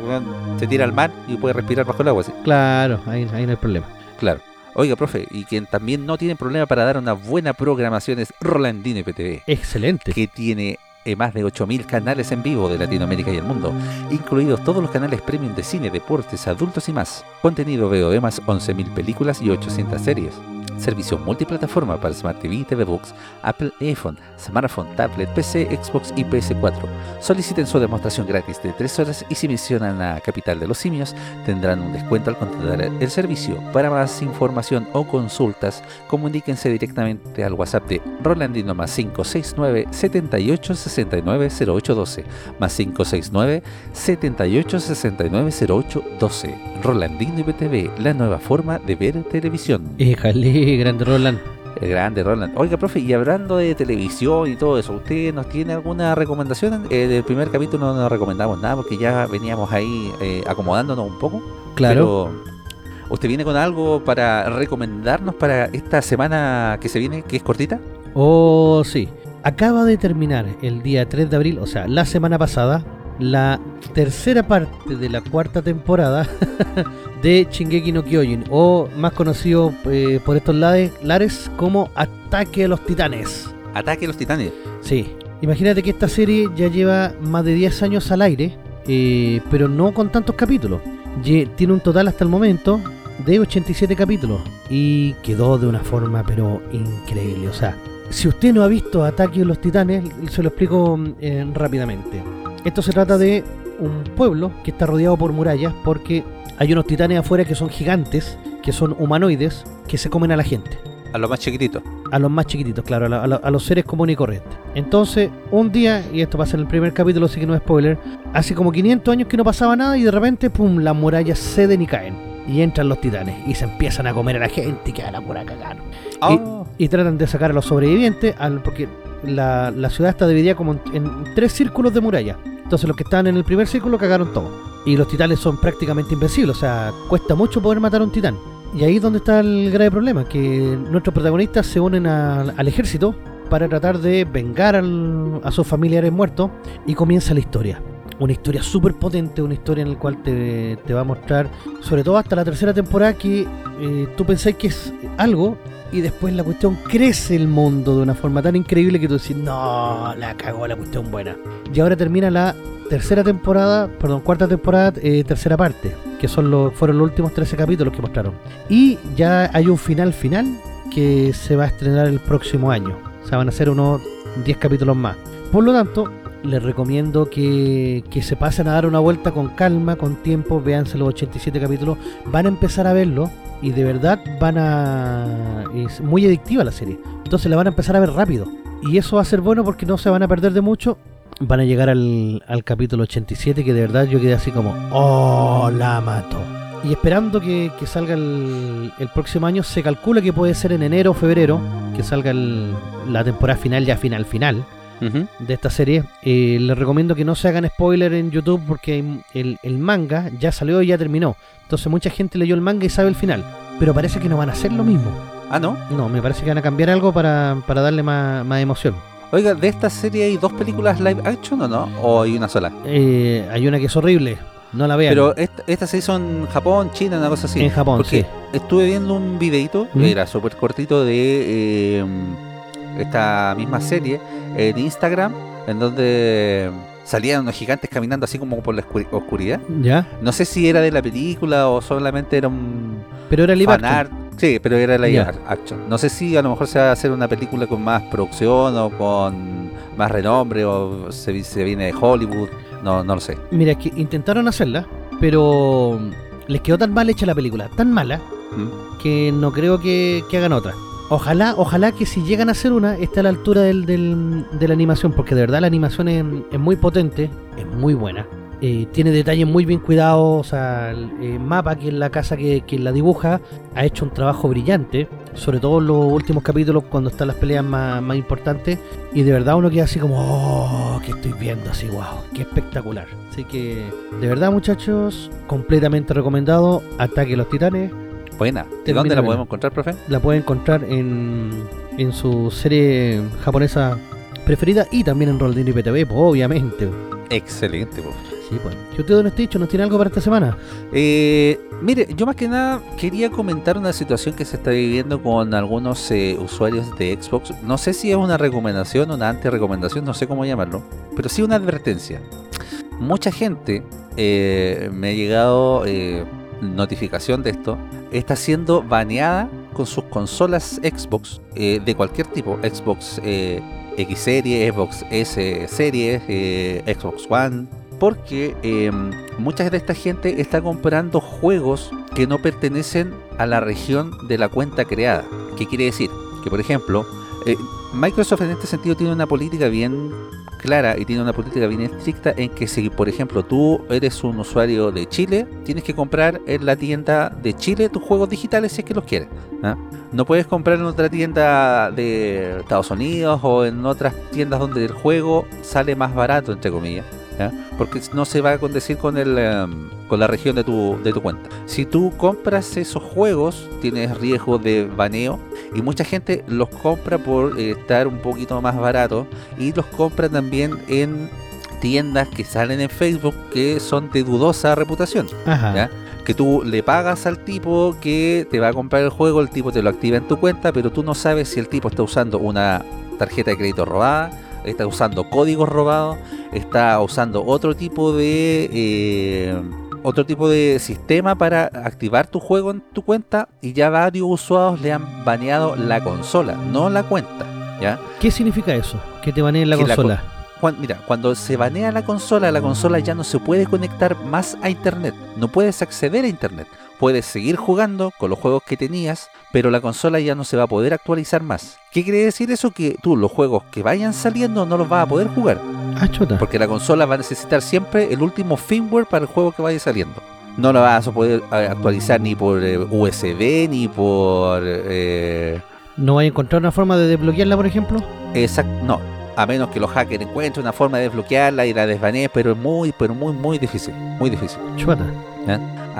se tira al mar y puede respirar bajo el agua, sí. Claro, ahí, ahí no hay problema. Claro. Oiga, profe, y quien también no tiene problema para dar una buena programación es Rolandino IPTV, Excelente. que tiene eh, más de 8.000 canales en vivo de Latinoamérica y el mundo, incluidos todos los canales premium de cine, deportes, adultos y más. Contenido VOD más 11.000 películas y 800 series. Servicio multiplataforma para Smart TV, TV Books, Apple iPhone, Smartphone, Tablet, PC, Xbox y PS4. Soliciten su demostración gratis de 3 horas y si mencionan a Capital de los Simios tendrán un descuento al contratar el servicio. Para más información o consultas, comuníquense directamente al WhatsApp de Rolandino más 569 78 69 0812 más 569 78 69 0812 Rolandino IPTV, la nueva forma de ver televisión. Éjale, grande Roland. El grande Roland. Oiga, profe, y hablando de televisión y todo eso, ¿usted nos tiene alguna recomendación? Eh, del primer capítulo no nos recomendamos nada porque ya veníamos ahí eh, acomodándonos un poco. Claro. Pero, ¿usted viene con algo para recomendarnos para esta semana que se viene, que es cortita? Oh, sí. Acaba de terminar el día 3 de abril, o sea, la semana pasada, la tercera parte de la cuarta temporada de Shingeki no Kyojin, o más conocido eh, por estos lares, lares como Ataque a los Titanes. Ataque a los Titanes. Sí, Imagínate que esta serie ya lleva más de 10 años al aire, eh, pero no con tantos capítulos. Ye- Tiene un total hasta el momento de 87 capítulos y quedó de una forma pero increíble. O sea, si usted no ha visto Ataque de los Titanes, se lo explico mm, eh, rápidamente. Esto se trata de un pueblo que está rodeado por murallas porque hay unos titanes afuera que son gigantes, que son humanoides, que se comen a la gente. A lo más chiquitito. A los más chiquititos, claro, a, la- a la- a los seres comunes y corrientes. Entonces, un día, y esto pasa en el primer capítulo, así que no es spoiler, hace como 500 años que no pasaba nada y de repente, pum, las murallas ceden y caen. Y entran los titanes y se empiezan a comer a la gente y queda la pura cagada. Ah, Y tratan de sacar a los sobrevivientes, al- porque la, la ciudad está dividida como en, en tres círculos de muralla. Entonces los que están en el primer círculo cagaron todo. Y los titanes son prácticamente invencibles, o sea, cuesta mucho poder matar a un titán. Y ahí es donde está el grave problema, que nuestros protagonistas se unen al, al ejército para tratar de vengar al- a sus familiares muertos y comienza la historia. Una historia súper potente, una historia en la cual te, te va a mostrar, sobre todo hasta la tercera temporada, que eh, tú pensáis que es algo y después la cuestión crece el mundo de una forma tan increíble que tú decís, no, la cagó la cuestión buena. Y ahora termina la tercera temporada, perdón, cuarta temporada, eh, tercera parte, que son los, fueron los últimos 13 capítulos que mostraron. Y ya hay un final final que se va a estrenar el próximo año. O sea, van a ser unos 10 capítulos más. Por lo tanto, les recomiendo que, que se pasen a dar una vuelta con calma, con tiempo, véanse los 87 capítulos, van a empezar a verlo y de verdad van a... es muy adictiva la serie. Entonces la van a empezar a ver rápido. Y eso va a ser bueno porque no se van a perder de mucho. Van a llegar al, al capítulo 87 que de verdad yo quedé así como, oh, la mato. Y esperando que, que salga el, el próximo año, se calcula que puede ser en enero o febrero, que salga el- la temporada final, ya final, final de esta serie. Eh, les recomiendo que no se hagan spoiler en YouTube porque el, el manga ya salió y ya terminó. Entonces mucha gente leyó el manga y sabe el final. Pero parece que no van a hacer lo mismo. Ah, ¿no? No, me parece que van a cambiar algo para, para darle más, más emoción. Oiga, ¿de esta serie hay dos películas live action o no? ¿O hay una sola? Eh, hay una que es horrible, no la vean. Pero esta, esta se hizo en Japón, China, una cosa así. en Japón, Porque sí. estuve viendo un videito, ¿Mm? era súper cortito, de eh, esta misma serie en Instagram, en donde salían unos gigantes caminando así como por la oscuri- oscuridad. ¿Ya? No sé si era de la película o solamente era un Pero era live. Sí, pero era la Ya. action. No sé si a lo mejor se va a hacer una película con más producción o con más renombre o se viene de Hollywood. No, no lo sé. Mira, es que intentaron hacerla, pero les quedó tan mal hecha la película, tan mala, ¿Mm? que no creo que, que hagan otra. Ojalá, ojalá que si llegan a hacer una, esté a la altura del, de la animación, porque de verdad la animación es, muy potente, es muy buena. eh, tiene detalles muy bien cuidados, o sea, el eh, mapa que es la casa que, que la dibuja ha hecho un trabajo brillante, sobre todo en los últimos capítulos cuando están las peleas más, más importantes, y de verdad uno queda así como, oh, que estoy viendo así, wow, qué espectacular. Así que, de verdad muchachos, completamente recomendado, Ataque a los Titanes, Buena. ¿Y Termina dónde la podemos encontrar, profe? la puede encontrar en, en su serie japonesa preferida y también en Roldino y PTV, pues, obviamente. Excelente, pues. Sí, pues. Si usted, don Stitch, nos tiene algo para esta semana. Eh, mire, yo más que nada quería comentar una situación que se está viviendo con algunos eh, usuarios de Xbox. No sé si es una recomendación o una anti-recomendación, no sé cómo llamarlo, pero sí una advertencia. Mucha gente eh, me ha llegado eh, notificación de esto, está siendo baneada con sus consolas Xbox eh, de cualquier tipo, Xbox eh, X serie, Xbox S series, eh, Xbox One, porque eh, mucha de esta gente está comprando juegos que no pertenecen a la región de la cuenta creada. ¿Qué quiere decir? Que por ejemplo, Microsoft en este sentido tiene una política bien clara y tiene una política bien estricta en que si por ejemplo tú eres un usuario de Chile, tienes que comprar en la tienda de Chile tus juegos digitales si es que los quieres. ¿ah? No puedes comprar en otra tienda de Estados Unidos o en otras tiendas donde el juego sale más barato, entre comillas. ¿Ya? Porque no se va a condecir con el em, con la región de tu, de tu cuenta. Si tú compras esos juegos, tienes riesgo de baneo y mucha gente los compra por eh, estar un poquito más barato y los compra también en tiendas que salen en Facebook que son de dudosa reputación. Que tú le pagas al tipo que te va a comprar el juego, el tipo te lo activa en tu cuenta, pero tú no sabes si el tipo está usando una tarjeta de crédito robada, está usando códigos robados, está usando otro tipo de eh, otro tipo de sistema para activar tu juego en tu cuenta y ya varios usuarios le han baneado la consola, no la cuenta, ¿ya? ¿Qué significa eso? Que te baneen la Que la consola. Mira, cuando se banea la consola, la consola ya no se puede conectar más a internet, no puedes acceder a internet. Puedes seguir jugando con los juegos que tenías, pero la consola ya no se va a poder actualizar más. ¿Qué quiere decir eso? Que tú los juegos que vayan saliendo no los vas a poder jugar. Ah, chuta. Porque la consola va a necesitar siempre el último firmware para el juego que vaya saliendo. No la vas a poder eh, actualizar ni por eh, USB ni por... eh, ¿No vais a encontrar una forma de desbloquearla, por ejemplo? exact- no, a menos que los hackers encuentren una forma de desbloquearla y la desbaneen, pero es muy, pero muy, muy difícil. Muy difícil. Chuata.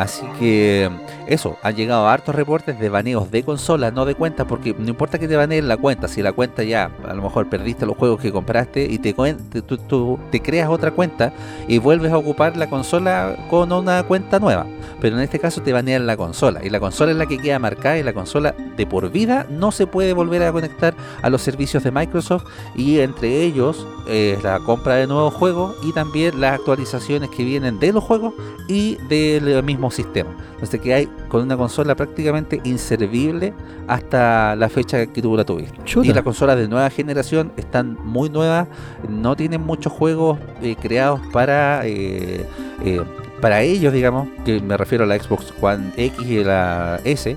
Así que eso, han llegado hartos reportes de baneos de consola, no de cuenta, porque no importa que te baneen la cuenta, si la cuenta ya a lo mejor perdiste los juegos que compraste y te, te- tú te creas otra cuenta y vuelves a ocupar la consola con una cuenta nueva. Pero en este caso te banean la consola y la consola es la que queda marcada y la consola de por vida no se puede volver a conectar a los servicios de Microsoft y entre ellos eh, la compra de nuevos juegos y también las actualizaciones que vienen de los juegos y del mismo sistema. Entonces que hay con una consola prácticamente inservible hasta la fecha que tú la tuviste. Chuta. Y las consolas de nueva generación están muy nuevas, no tienen muchos juegos eh, creados para eh, eh, para ellos, digamos, que me refiero a la Xbox One X y la S.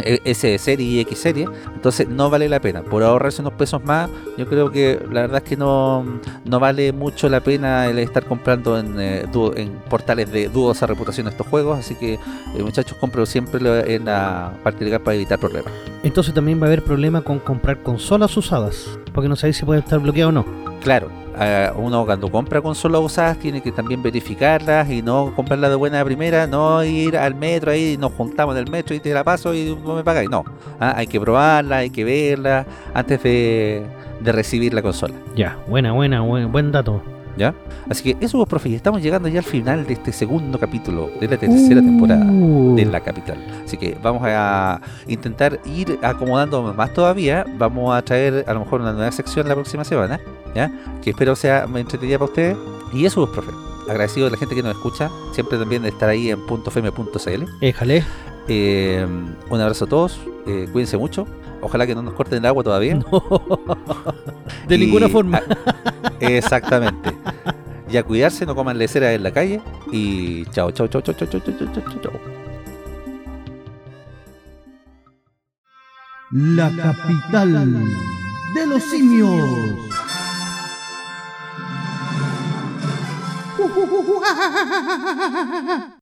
eh, S serie y X serie, entonces no vale la pena. Por ahorrarse unos pesos más, yo creo que la verdad es que no, no vale mucho la pena el estar comprando en, eh, en portales de dudosa reputación estos juegos. Así que, eh, muchachos, compro siempre en la parte legal para evitar problemas. Entonces también va a haber problema con comprar consolas usadas. Porque no sabéis si pueden estar bloqueadas o no. Claro, uno cuando compra consolas usadas tiene que también verificarlas y no comprarlas de buena primera, no ir al metro ahí, nos juntamos en el metro y te la paso y no me pagáis. No, Ah, hay que probarla, hay que verla antes de, de recibir la consola. Ya, buena, buena, buen, buen dato. ¿Ya? Así que eso, pues, profe, y estamos llegando ya al final de este segundo capítulo de la tercera temporada Uh. de la capital. Así que vamos a intentar ir acomodando más todavía. Vamos a traer a lo mejor una nueva sección la próxima semana, ¿ya? Que espero sea entretenida para ustedes. Y eso, pues, profe. Agradecido a la gente que nos escucha, siempre también de estar ahí en .fm.cl. Éjale. Eh, un abrazo a todos, eh, cuídense mucho. Ojalá que no nos corten el agua todavía. De Y- ninguna forma. exactamente. Y a cuidarse, no coman leceras en la calle. Y chao, chao, chao, chao, chao, chao, chao, chao, chao, chao. La capital de los simios.